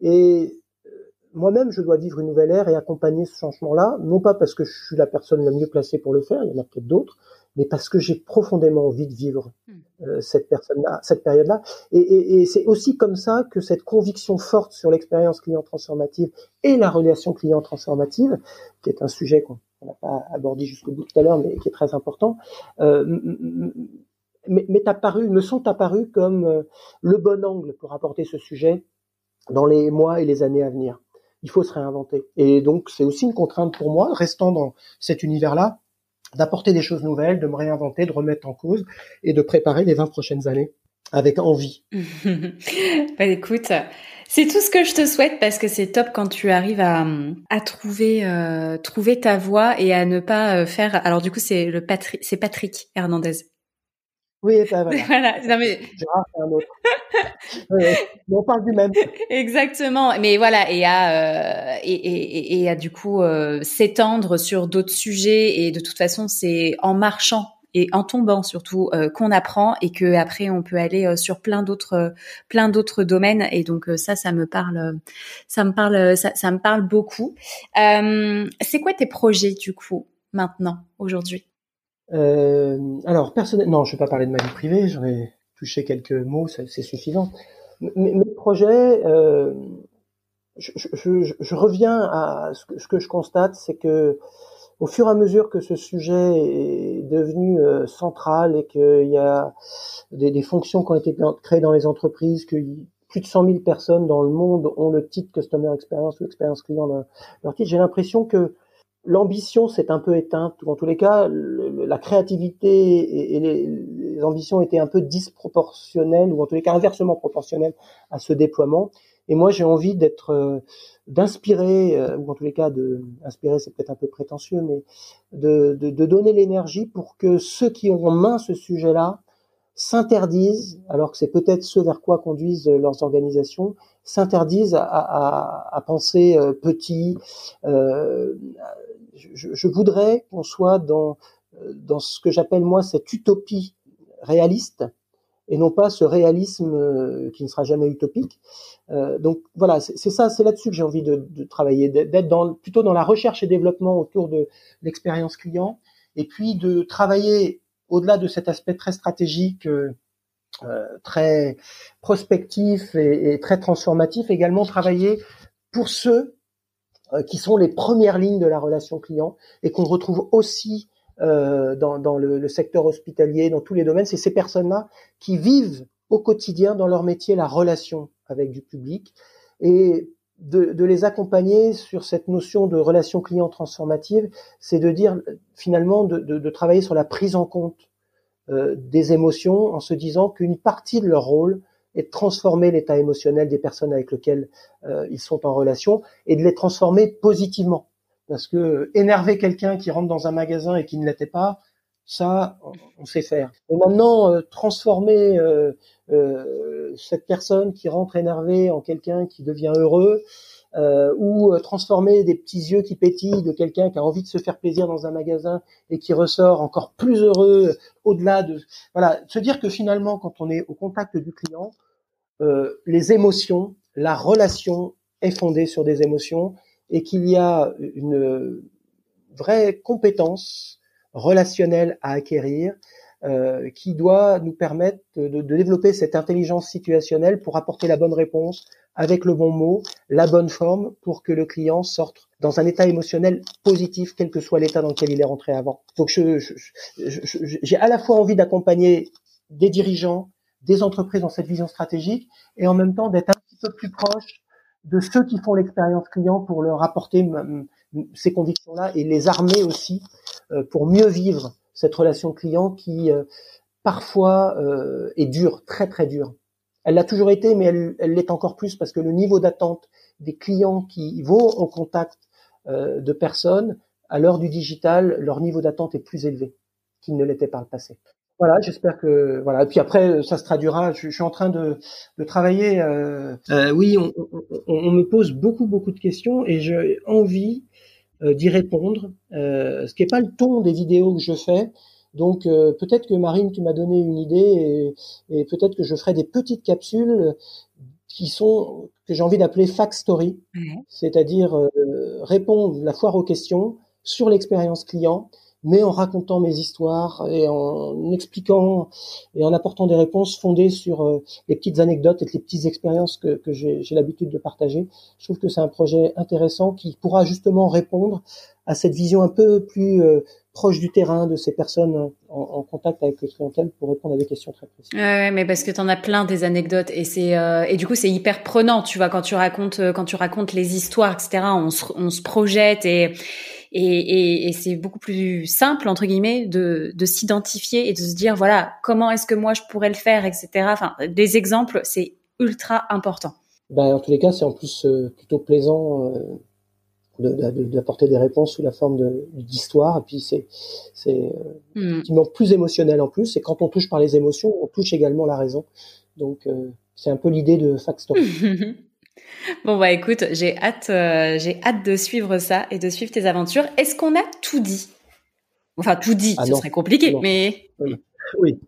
Et moi-même, je dois vivre une nouvelle ère et accompagner ce changement-là, non pas parce que je suis la personne la mieux placée pour le faire, il y en a peut-être d'autres, mais parce que j'ai profondément envie de vivre hmm. euh, cette personne-là, cette période-là. Et, et, et c'est aussi comme ça que cette conviction forte sur l'expérience client transformative et la relation client transformative, qui est un sujet qu'on n'a pas abordé jusqu'au bout tout à l'heure, mais qui est très important, euh, m'est apparu, me sont apparus comme euh, le bon angle pour apporter ce sujet dans les mois et les années à venir il faut se réinventer. Et donc, c'est aussi une contrainte pour moi, restant dans cet univers-là, d'apporter des choses nouvelles, de me réinventer, de remettre en cause et de préparer les 20 prochaines années avec envie. (laughs) bah écoute, c'est tout ce que je te souhaite parce que c'est top quand tu arrives à, à trouver euh, trouver ta voie et à ne pas euh, faire. Alors du coup, c'est le Patrick, c'est Patrick Hernandez. Oui, ça, voilà. (laughs) voilà. Non, mais... (laughs) Gérard, c'est un autre. (laughs) oui, on parle du même. Exactement. Mais voilà, et à, euh, et, et, et, à du coup euh, s'étendre sur d'autres sujets. Et de toute façon, c'est en marchant et en tombant surtout euh, qu'on apprend et que après on peut aller euh, sur plein d'autres plein d'autres domaines et donc euh, ça ça me parle ça me parle ça, ça me parle beaucoup c'est quoi tes projets du coup maintenant aujourd'hui? Euh, alors, personnellement, non, je vais pas parler de ma vie privée, j'en ai touché quelques mots, c'est suffisant. Mes, mes projets, euh, je, je, je, reviens à ce que, ce que je constate, c'est que au fur et à mesure que ce sujet est devenu euh, central et qu'il y a des, des, fonctions qui ont été créées dans les entreprises, que plus de 100 000 personnes dans le monde ont le titre Customer Experience ou Experience Client leur titre, j'ai l'impression que l'ambition s'est un peu éteinte, en tous les cas, la créativité et, les, ambitions étaient un peu disproportionnelles ou en tous les cas inversement proportionnelles à ce déploiement. Et moi, j'ai envie d'être, euh, d'inspirer, euh, ou en tous les cas, de inspirer, c'est peut-être un peu prétentieux, mais de, de, de donner l'énergie pour que ceux qui ont en main ce sujet-là s'interdisent, alors que c'est peut-être ce vers quoi conduisent leurs organisations, s'interdisent à, à, à, penser euh, petit. Euh, je, voudrais qu'on soit dans dans ce que j'appelle moi cette utopie réaliste et non pas ce réalisme euh, qui ne sera jamais utopique. Euh, donc voilà, c'est ça, c'est là-dessus que j'ai envie de, travailler, d'être plutôt dans la recherche et développement autour de l'expérience client, et puis de travailler au-delà de cet aspect très stratégique, euh, euh très prospectif et, très transformatif, également travailler pour ceux euh, qui sont les premières lignes de la relation client et qu'on retrouve aussi euh, dans, dans le, le, secteur hospitalier, dans tous les domaines, c'est ces personnes-là qui vivent au quotidien dans leur métier la relation avec du public et de, de les accompagner sur cette notion de relation client transformative, c'est de dire finalement de, de, de, travailler sur la prise en compte euh, des émotions en se disant qu'une partie de leur rôle est de transformer l'état émotionnel des personnes avec lesquelles euh, ils sont en relation et de les transformer positivement parce que énerver quelqu'un qui rentre dans un magasin et qui ne l'était pas, ça, on sait faire. Et maintenant, euh, transformer euh, cette personne qui rentre énervée en quelqu'un qui devient heureux, ou transformer des petits yeux qui pétillent de quelqu'un qui a envie de se faire plaisir dans un magasin et qui ressort encore plus heureux au-delà de... Voilà, se dire que finalement, quand on est au contact du client, les émotions, la relation est fondée sur des émotions et qu'il y a une vraie compétence relationnelle à acquérir euh, qui doit nous permettre de, de, développer cette intelligence situationnelle pour apporter la bonne réponse avec le bon mot, la bonne forme pour que le client sorte dans un état émotionnel positif, quel que soit l'état dans lequel il est rentré avant. Donc j'ai je, je, à la fois envie d'accompagner des dirigeants, des entreprises dans cette vision stratégique et en même temps d'être un petit peu plus proche de ceux qui font l'expérience client pour leur apporter ces convictions-là et les armer aussi euh, pour mieux vivre cette relation client qui euh, parfois euh, est dure, très très dure. Elle l'a toujours été, mais elle l'est encore plus parce que le niveau d'attente des clients qui vont en contact de personnes à l'heure du digital, leur niveau d'attente est plus élevé qu'il ne l'était par le passé. Voilà, j'espère que voilà. Et puis après, ça se traduira. Je, je suis en train de, de travailler. Euh, euh, oui, on, on, on, me pose beaucoup beaucoup de questions et j'ai envie euh, d'y répondre. Euh, ce qui n'est pas le ton des vidéos que je fais. Donc euh, peut-être que Marine, tu m'as donné une idée et, et peut-être que je ferai des petites capsules qui sont que j'ai envie d'appeler fact story, c'est-à-dire répondre la foire aux questions sur l'expérience client mais en racontant mes histoires et en expliquant et en apportant des réponses fondées sur euh, les petites anecdotes et les petites expériences que, que j'ai l'habitude de partager. Je trouve que c'est un projet intéressant qui pourra justement répondre à cette vision un peu plus euh, proche du terrain de ces personnes en, contact avec le clientèle pour répondre à des questions très précises. Ouais, mais parce que tu en as plein des anecdotes et c'est euh, et du coup c'est hyper prenant, tu vois, quand tu racontes quand tu racontes les histoires, etc. On se, on se projette et et, et, et c'est beaucoup plus simple entre guillemets de, de s'identifier et de se dire voilà comment est-ce que moi je pourrais le faire, etc. Enfin, des exemples, c'est ultra important. Ben, en tous les cas, c'est en plus euh, plutôt plaisant euh, d'apporter des réponses sous la forme d'histoire. Et puis c'est c'est euh, hmm. plus émotionnel en plus. Et quand on touche par les émotions, on touche également la raison. Donc euh, c'est un peu l'idée de Fact (laughs) Bon bah écoute, j'ai hâte, euh, j'ai hâte de suivre ça et de suivre tes aventures. Est-ce qu'on a tout dit? Enfin tout dit, ah ce serait compliqué, mais oui. oui.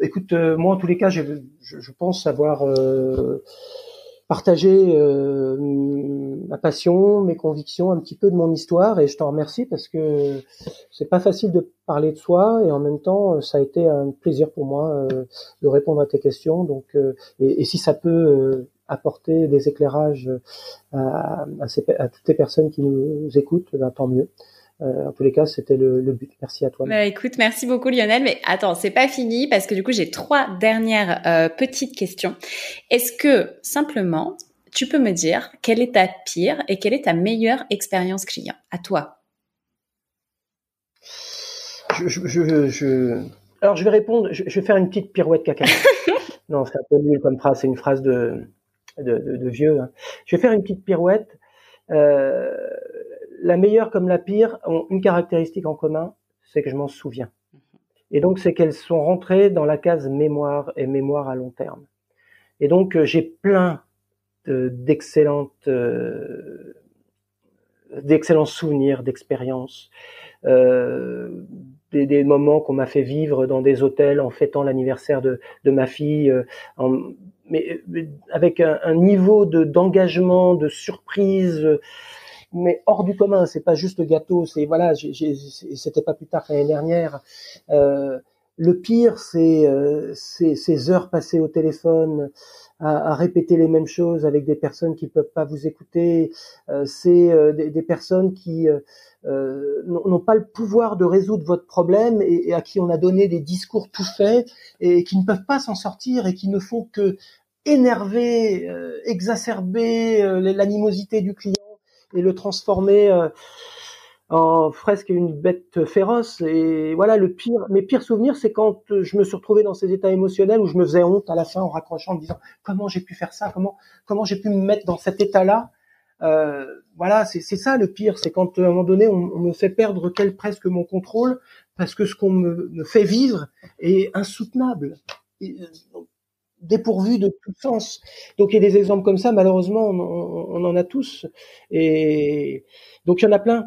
Écoute, euh, moi en tous les cas, je, je pense avoir euh, partagé ma passion, mes convictions, un petit peu de mon histoire, et je t'en remercie parce que c'est pas facile de parler de soi et en même temps, ça a été un plaisir pour moi de répondre à tes questions. Donc, et, et si ça peut apporter des éclairages à, à, toutes les personnes qui nous écoutent, ben, tant mieux. Euh, en tous les cas, c'était le, le, but. Merci à toi. Bah, écoute, merci beaucoup Lionel. Mais attends, c'est pas fini parce que du coup, j'ai trois dernières euh, petites questions. Est-ce que simplement, tu peux me dire quelle est ta pire et quelle est ta meilleure expérience client? À toi. Je, je, je, alors je vais répondre, je, vais faire une petite pirouette caca. (laughs) non, c'est un peu nul comme phrase, c'est une phrase de, de, de, vieux. Hein. Je vais faire une petite pirouette. Euh, la meilleure comme la pire ont une caractéristique en commun, c'est que je m'en souviens. Et donc c'est qu'elles sont rentrées dans la case mémoire et mémoire à long terme. Et donc euh, j'ai plein d'excellentes euh, d'excellents souvenirs, d'expériences, euh, des, des, moments qu'on m'a fait vivre dans des hôtels en fêtant l'anniversaire de, de, ma fille, en, mais, avec un, un niveau de d'engagement, de surprise, mais hors du commun. C'est pas juste le gâteau, c'est voilà, c'était pas plus tard l'année dernière. Euh, le pire, c'est euh, ces heures passées au téléphone à, à, répéter les mêmes choses avec des personnes qui peuvent pas vous écouter. Euh, c'est euh, des, des, personnes qui euh, n'ont pas le pouvoir de résoudre votre problème et, et, à qui on a donné des discours tout faits et qui ne peuvent pas s'en sortir et qui ne font que énerver, euh, exacerber l'animosité du client et le transformer en presque une bête féroce. Et voilà, le pire, mes pires souvenirs, c'est quand je me suis retrouvé dans ces états émotionnels où je me faisais honte à la fin en raccrochant, en me disant comment j'ai pu faire ça, comment comment j'ai pu me mettre dans cet état-là? Euh, voilà, c'est ça le pire, c'est quand à un moment donné on, me fait perdre quel presque mon contrôle parce que ce qu'on me, me, fait vivre est insoutenable. Euh, dépourvu de tout sens. Donc il y a des exemples comme ça, malheureusement, on, on en a tous. Et donc il y en a plein.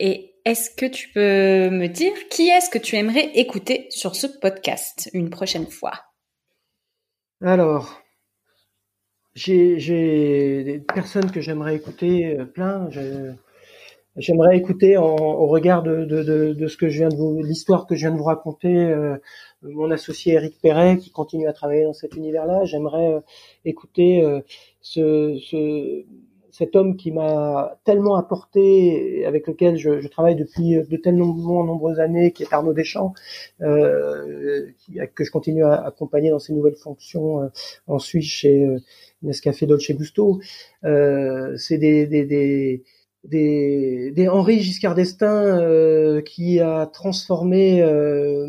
Et est-ce que tu peux me dire qui est-ce que tu aimerais écouter sur ce podcast une prochaine fois? Alors, j'ai des personnes que j'aimerais écouter, euh, plein. J'aimerais écouter en, au regard de, de, de, ce que je viens de vous, l'histoire que je viens de vous raconter, euh, mon associé Eric Perret qui continue à travailler dans cet univers-là. J'aimerais euh, écouter ce, ce cet homme qui m'a tellement apporté, avec lequel je, je, travaille depuis de tellement nombreuses années, qui est Arnaud Deschamps, euh, qui, que je continue à accompagner dans ses nouvelles fonctions euh, en Suisse chez euh, Nescafé Dolce Gusto. Euh, c'est des, des, des des, des Henri Giscard d'Estaing euh, qui a transformé euh,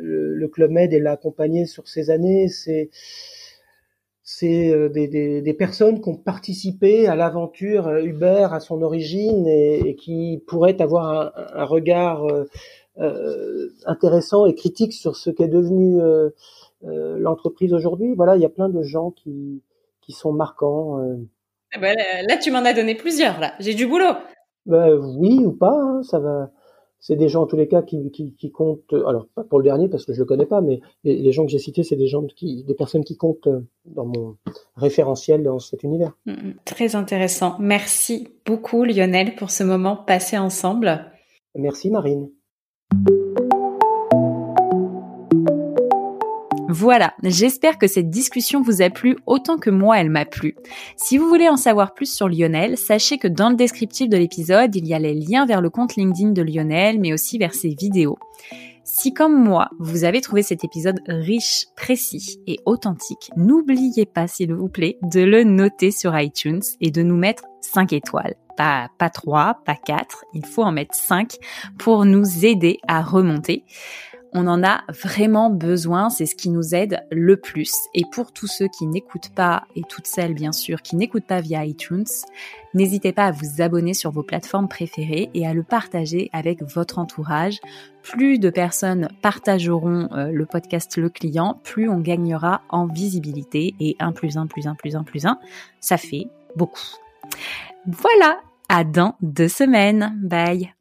le, le, Club Med et l'a accompagné sur ces années. C'est c'est euh, des, personnes qui ont participé à l'aventure euh, Uber à son origine et, qui pourraient avoir un, regard euh, intéressant et critique sur ce qu'est devenu l'entreprise aujourd'hui. Voilà, il y a plein de gens qui, qui sont marquants. Ah bah, là, tu m'en as donné plusieurs. Là, j'ai du boulot. Bah, oui ou pas, hein, ça va c'est des gens en tous les cas qui, qui, comptent. Alors pas pour le dernier parce que je le connais pas, mais les, gens que j'ai cités, c'est des gens qui, des personnes qui comptent euh, dans mon référentiel dans cet univers. Mm, mm. Très intéressant. Merci beaucoup Lionel pour ce moment passé ensemble. Merci Marine. Voilà, j'espère que cette discussion vous a plu autant que moi elle m'a plu. Si vous voulez en savoir plus sur Lionel, sachez que dans le descriptif de l'épisode, il y a les liens vers le compte LinkedIn de Lionel, mais aussi vers ses vidéos. Si comme moi, vous avez trouvé cet épisode riche, précis et authentique, n'oubliez pas, s'il vous plaît, de le noter sur iTunes et de nous mettre 5 étoiles. Pas, pas 3, pas 4, il faut en mettre 5 pour nous aider à remonter on en a vraiment besoin, c'est ce qui nous aide le plus. Et pour tous ceux qui n'écoutent pas, et toutes celles bien sûr qui n'écoutent pas via iTunes, n'hésitez pas à vous abonner sur vos plateformes préférées et à le partager avec votre entourage. Plus de personnes partageront euh, le podcast Le Client, plus on gagnera en visibilité et 1 plus 1 plus 1 plus 1 plus 1, ça fait beaucoup. Voilà, à dans deux semaines. Bye